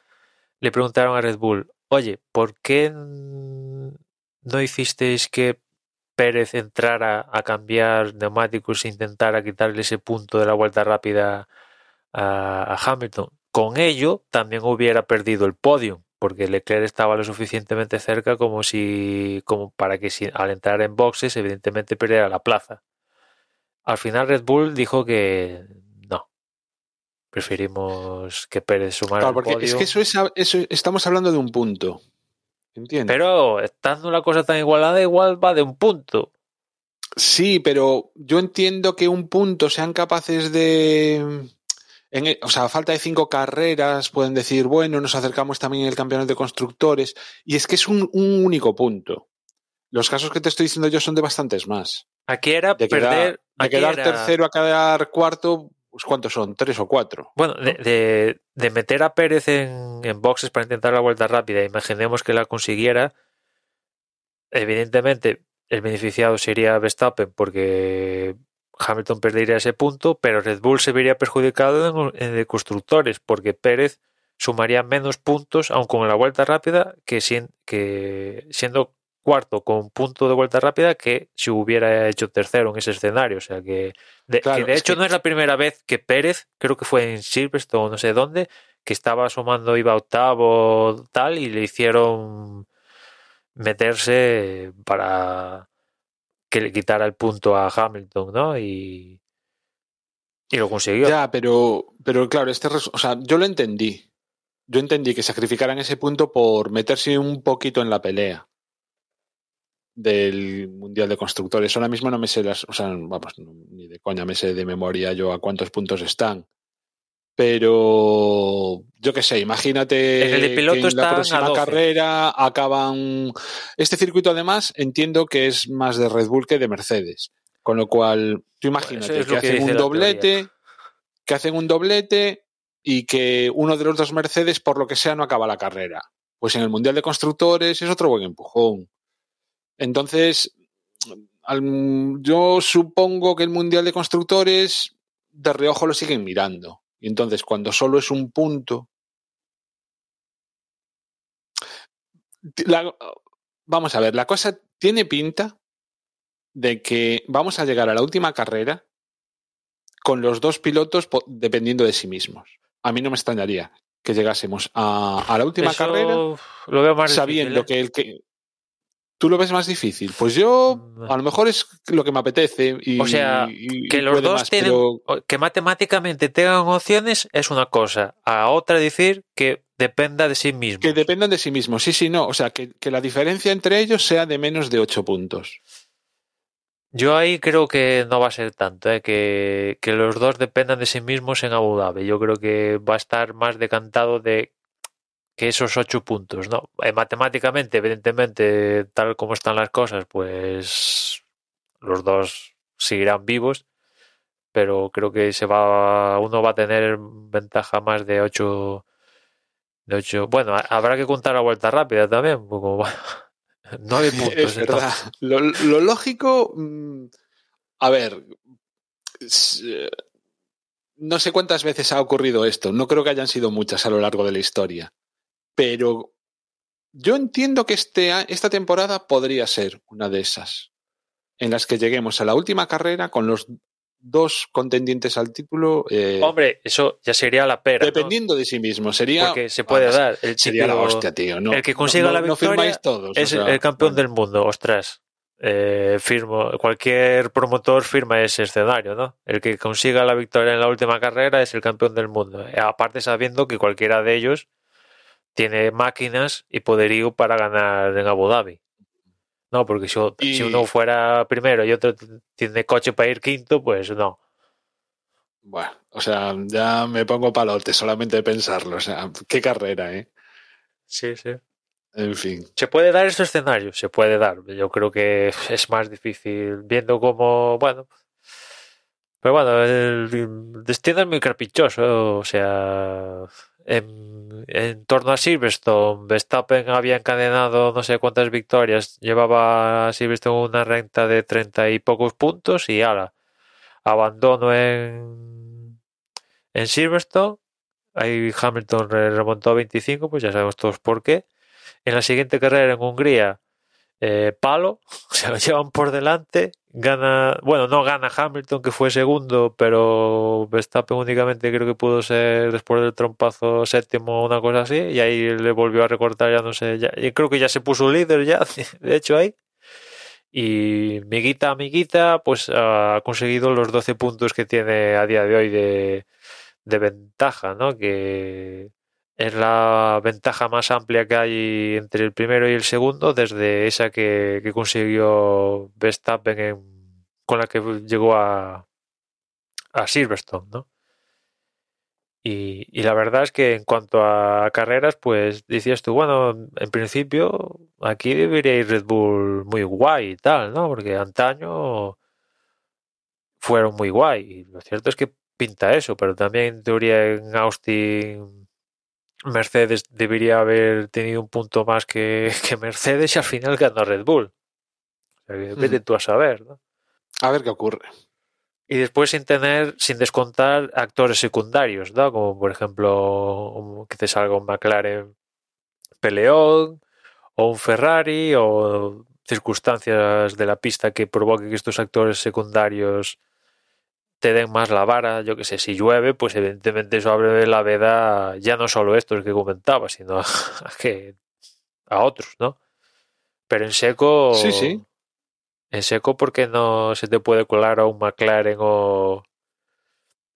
le preguntaron a Red Bull, oye, ¿por qué no hicisteis que Pérez entrara a cambiar neumáticos e intentara quitarle ese punto de la vuelta rápida a, Hamilton. Con ello también hubiera perdido el podio, porque Leclerc estaba lo suficientemente cerca como si como para que si, al entrar en boxes evidentemente perdiera la plaza. Al final Red Bull dijo que. Preferimos que Pérez sumara Claro, podio. es que eso es, eso estamos hablando de un punto. ¿Entiendes? Pero estando la cosa tan igualada, igual va de un punto. Sí, pero yo entiendo que un punto sean capaces de. en el- o sea, a falta de cinco carreras, pueden decir, bueno, nos acercamos también en el campeonato de constructores. Y es que es un, un único punto. Los casos que te estoy diciendo yo son de bastantes más. Aquí era De quedar, perder. de aquí quedar era- tercero a quedar cuarto, ¿cuántos son? ¿Tres o cuatro? Bueno, de, de- meter a Pérez en, en boxes para intentar la vuelta rápida, imaginemos que la consiguiera, evidentemente el beneficiado sería Verstappen porque Hamilton perdería ese punto, pero Red Bull se vería perjudicado en, de constructores porque Pérez sumaría menos puntos, aun con la vuelta rápida, que, que siendo cuarto con punto de vuelta rápida que si hubiera hecho tercero en ese escenario. O sea que, de, de hecho no es la primera vez que Pérez, creo que fue en Silverstone, no sé dónde, que estaba sumando, iba octavo tal, y le hicieron meterse para que le quitara el punto a Hamilton, ¿no? Y, y lo consiguió. Ya, pero, pero claro, este, o sea, yo lo entendí. Yo entendí que sacrificaran ese punto por meterse un poquito en la pelea del Mundial de Constructores. Ahora mismo no me sé las, o sea, vamos, ni de coña me sé de memoria yo a cuántos puntos están. Pero yo qué sé, imagínate el de piloto que en la próxima carrera acaban. Este circuito, además, entiendo que es más de Red Bull que de Mercedes. Con lo cual, tú imagínate que, hacen un doblete, que hacen un doblete y que uno de los dos Mercedes, por lo que sea, no acaba la carrera. Pues en el Mundial de Constructores es otro buen empujón. Entonces, yo supongo que el Mundial de Constructores de reojo lo siguen mirando. Y entonces, cuando solo es un punto. vamos a ver, la cosa tiene pinta de que vamos a llegar a la última carrera con los dos pilotos dependiendo de sí mismos. A mí no me extrañaría que llegásemos a, la última carrera sabiendo que el que ¿Tú lo ves más difícil? Pues yo, mm. a lo mejor es lo que me apetece. Y, o sea, que los dos tienen, que matemáticamente tengan opciones es una cosa. A otra decir que dependa de sí mismo. Que dependan de sí mismos, sí, sí, no. O sea, que, la diferencia entre ellos sea de menos de 8 puntos. Yo ahí creo que no va a ser tanto, ¿eh? que, que los dos dependan de sí mismos en Abu Dhabi. Yo creo que va a estar más decantado de que esos ocho puntos, ¿no? Eh, matemáticamente, evidentemente, tal como están las cosas, pues los dos seguirán vivos, pero creo que se va, uno va a tener ventaja más de ocho, de ocho. Bueno, habrá que contar la vuelta rápida también, como *laughs* nueve *laughs* puntos. Es verdad. Lo, lo, lógico, mm, a ver, no sé cuántas veces ha ocurrido esto. No creo que hayan sido muchas a lo largo de la historia. Pero yo entiendo que este, esta temporada podría ser una de esas, en las que lleguemos a la última carrera con los dos contendientes al título. Eh, Hombre, eso ya sería la pera. Dependiendo de sí mismo, sería. Porque se puede dar. El sería la hostia, tío. el que consiga la victoria es el campeón del mundo, ostras. Eh, firmo, cualquier promotor firma ese escenario, ¿no? El que consiga la victoria en la última carrera es el campeón del mundo. Aparte sabiendo que cualquiera de ellos tiene máquinas y poderío para ganar en Abu Dhabi. No, porque si, uno fuera primero y otro tiene coche para ir quinto, pues no. Bueno, o sea, ya me pongo palote solamente de pensarlo. O sea, qué carrera, ¿eh? Sí, sí. En fin. ¿Se puede dar este escenario? Se puede dar. Yo creo que es más difícil viendo cómo, bueno. Pero bueno, el destino es muy caprichoso. O sea, en, torno a Silverstone, Verstappen había encadenado no sé cuántas victorias, llevaba a Silverstone una renta de treinta y pocos puntos y ahora abandono en, en Silverstone. Ahí Hamilton remontó a 25, pues ya sabemos todos por qué. En la siguiente carrera en Hungría, eh, palo, *laughs* se lo llevan por delante Gana, bueno, no gana Hamilton, que fue segundo, pero Verstappen únicamente creo que pudo ser después del trompazo séptimo una cosa así, y ahí le volvió a recortar, ya no sé, ya, y creo que ya se puso líder ya, *laughs* de hecho ahí. Y Miguita, amiguita, pues ha conseguido los 12 puntos que tiene a día de hoy de, de ventaja, ¿no? Que es la ventaja más amplia que hay entre el primero y el segundo desde esa que, consiguió Verstappen con la que llegó a, a Silverstone, ¿no? Y, la verdad es que en cuanto a carreras, pues decías tú, bueno, en principio aquí debería ir Red Bull muy guay y tal, ¿no? Porque antaño fueron muy guay. Y lo cierto es que pinta eso, pero también en teoría en Austin Mercedes debería haber tenido un punto más que, *laughs* Mercedes y al final ganó Red Bull. Vete tú a saber, ¿no? A ver qué ocurre. Y después sin tener, sin descontar actores secundarios, ¿no? Como por ejemplo que te salga un McLaren peleón o un Ferrari o circunstancias de la pista que provoquen que estos actores secundarios te den más la vara, yo que sé, si llueve, pues evidentemente eso abre la veda ya no solo estos que comentaba, sino *laughs* a, que, a otros, ¿no? Pero en seco... Sí, sí. En seco porque no se te puede colar a un McLaren o...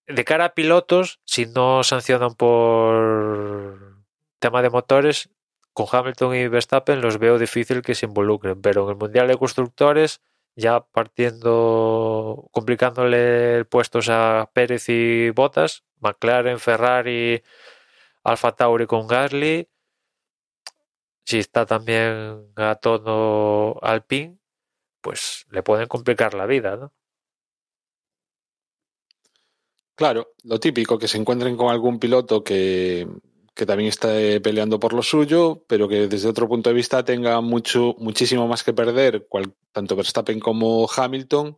De cara a pilotos, si no sancionan por tema de motores, con Hamilton y Verstappen los veo difícil que se involucren, pero en el Mundial de Constructores ya partiendo, complicándole puestos a Pérez y Bottas, McLaren, Ferrari, Alfa Tauri con Gasly, si está también a tono Alpine, pues le pueden complicar la vida, ¿no? Claro, lo típico, que se encuentren con algún piloto que, que también está peleando por lo suyo, pero que desde otro punto de vista tenga mucho, muchísimo más que perder, cual, tanto Verstappen como Hamilton,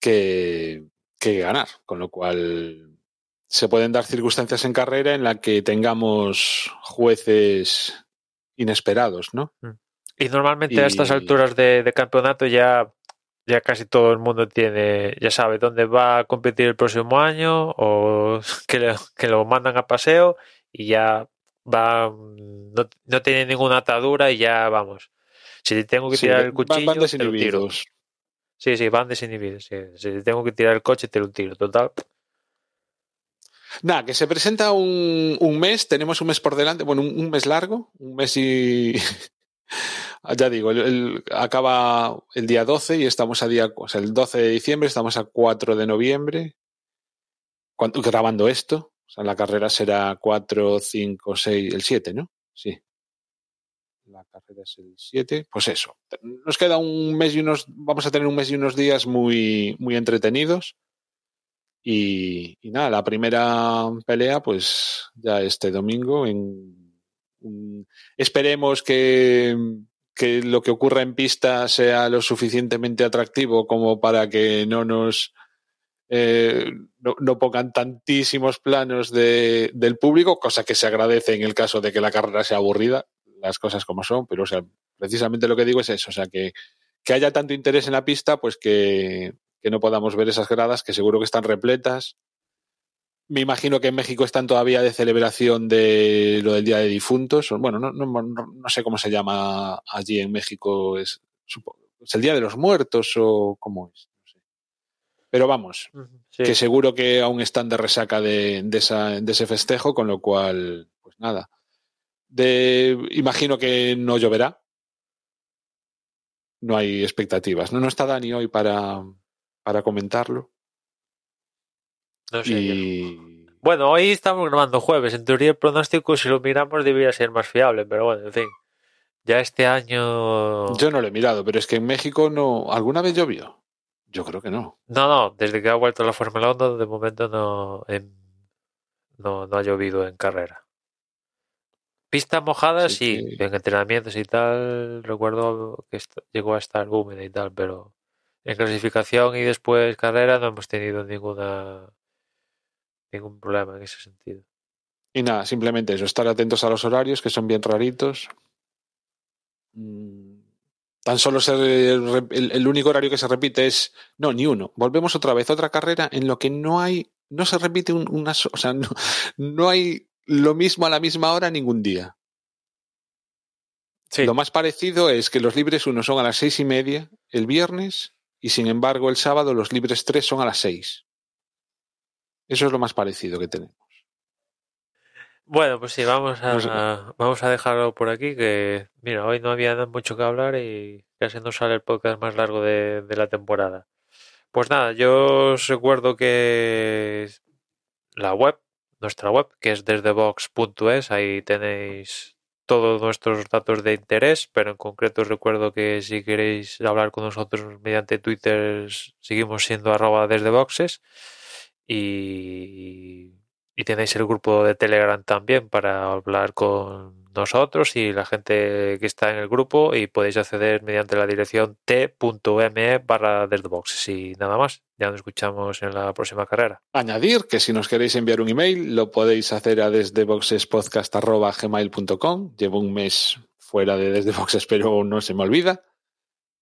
que, que ganar. Con lo cual se pueden dar circunstancias en carrera en la que tengamos jueces inesperados, ¿no? Mm. Y normalmente a estas alturas de, de, campeonato ya, ya casi todo el mundo tiene, ya sabe dónde va a competir el próximo año o *laughs* que, le, que lo mandan a paseo y ya va, no, no, tiene ninguna atadura y ya vamos. Si tengo que tirar sí, el cuchillo, van, te lo tiro. Sí, sí, van desinhibidos. Sí. Si tengo que tirar el coche, te lo tiro. Total. Nada, que se presenta un, un, mes, tenemos un mes por delante, bueno, un, un mes largo, un mes y... *laughs* ya digo, el, el, acaba el día 12 y estamos a día, o sea, el 12 de diciembre, estamos a 4 de noviembre, cuando, grabando esto. O sea, la carrera será 4, 5, 6, el 7, ¿no? Sí. La carrera es el 7. Pues eso. Nos queda un mes y unos. Vamos a tener un mes y unos días muy, muy entretenidos. Y, nada, la primera pelea, pues ya este domingo. En, esperemos que, que lo que ocurra en pista sea lo suficientemente atractivo como para que no nos eh, no, no, pongan tantísimos planos de, del público, cosa que se agradece en el caso de que la carrera sea aburrida, las cosas como son, pero o sea, precisamente lo que digo es eso, o sea, que, que haya tanto interés en la pista, pues que, que no podamos ver esas gradas que seguro que están repletas. Me imagino que en México están todavía de celebración de lo del Día de Difuntos. Bueno, no, no, no sé cómo se llama allí en México. Es, es el Día de los Muertos o cómo es. Pero vamos, sí. que seguro que aún están de resaca de, de, esa, de, ese festejo, con lo cual, pues nada. De, imagino que no lloverá. No hay expectativas. No, no está Dani hoy para, para comentarlo. No sé. Y... Bueno, hoy estamos grabando jueves. En teoría el pronóstico, si lo miramos, debería ser más fiable, pero bueno, en fin. Ya este año... Yo no lo he mirado, pero es que en México no... ¿Alguna vez llovió? Yo creo que no. No, no, desde que ha vuelto la Fórmula 1, de momento no, en, no, no, ha llovido en carrera. Pista mojada, sí, sí que... en entrenamientos y tal, recuerdo que llegó a estar húmeda y tal, pero en clasificación y después carrera no hemos tenido ninguna ningún problema en ese sentido. Y nada, simplemente eso, estar atentos a los horarios, que son bien raritos. Mm Tan solo el, el, el, único horario que se repite es, no, ni uno. Volvemos otra vez, otra carrera en lo que no hay, no se repite un, una, o sea, no, no, hay lo mismo a la misma hora ningún día. Sí. Lo más parecido es que los libres uno son a las seis y media el viernes y sin embargo el sábado los libres tres son a las seis. Eso es lo más parecido que tenemos. Bueno, pues sí, vamos a, vamos a dejarlo por aquí, que mira, hoy no había mucho que hablar y casi nos sale el podcast más largo de, de la temporada. Pues nada, yo os recuerdo que la web, nuestra web, que es desdebox.es, ahí tenéis todos nuestros datos de interés, pero en concreto os recuerdo que si queréis hablar con nosotros mediante Twitter, seguimos siendo arroba desde boxes y y tenéis el grupo de Telegram también para hablar con nosotros y la gente que está en el grupo y podéis acceder mediante la dirección t.me barra boxes y nada más. Ya nos escuchamos en la próxima carrera. Añadir que si nos queréis enviar un email lo podéis hacer a desdeboxespodcast.gmail.com. Llevo un mes fuera de Desde Boxes, *laughs* pero no se me olvida.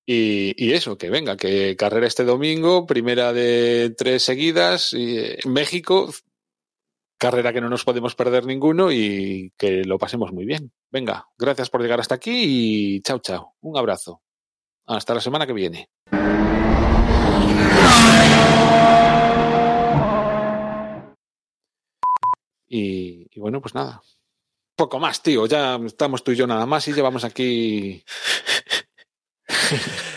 Y, y, eso, que venga, que carrera este domingo, primera de tres seguidas, eh, México, carrera que no nos podemos perder ninguno y que lo pasemos muy bien. Venga, gracias por llegar hasta aquí y chao, chao. Un abrazo. Hasta la semana que viene. Y, bueno, pues nada. Poco más, tío. Ya estamos tú y yo nada más y llevamos aquí *laughs*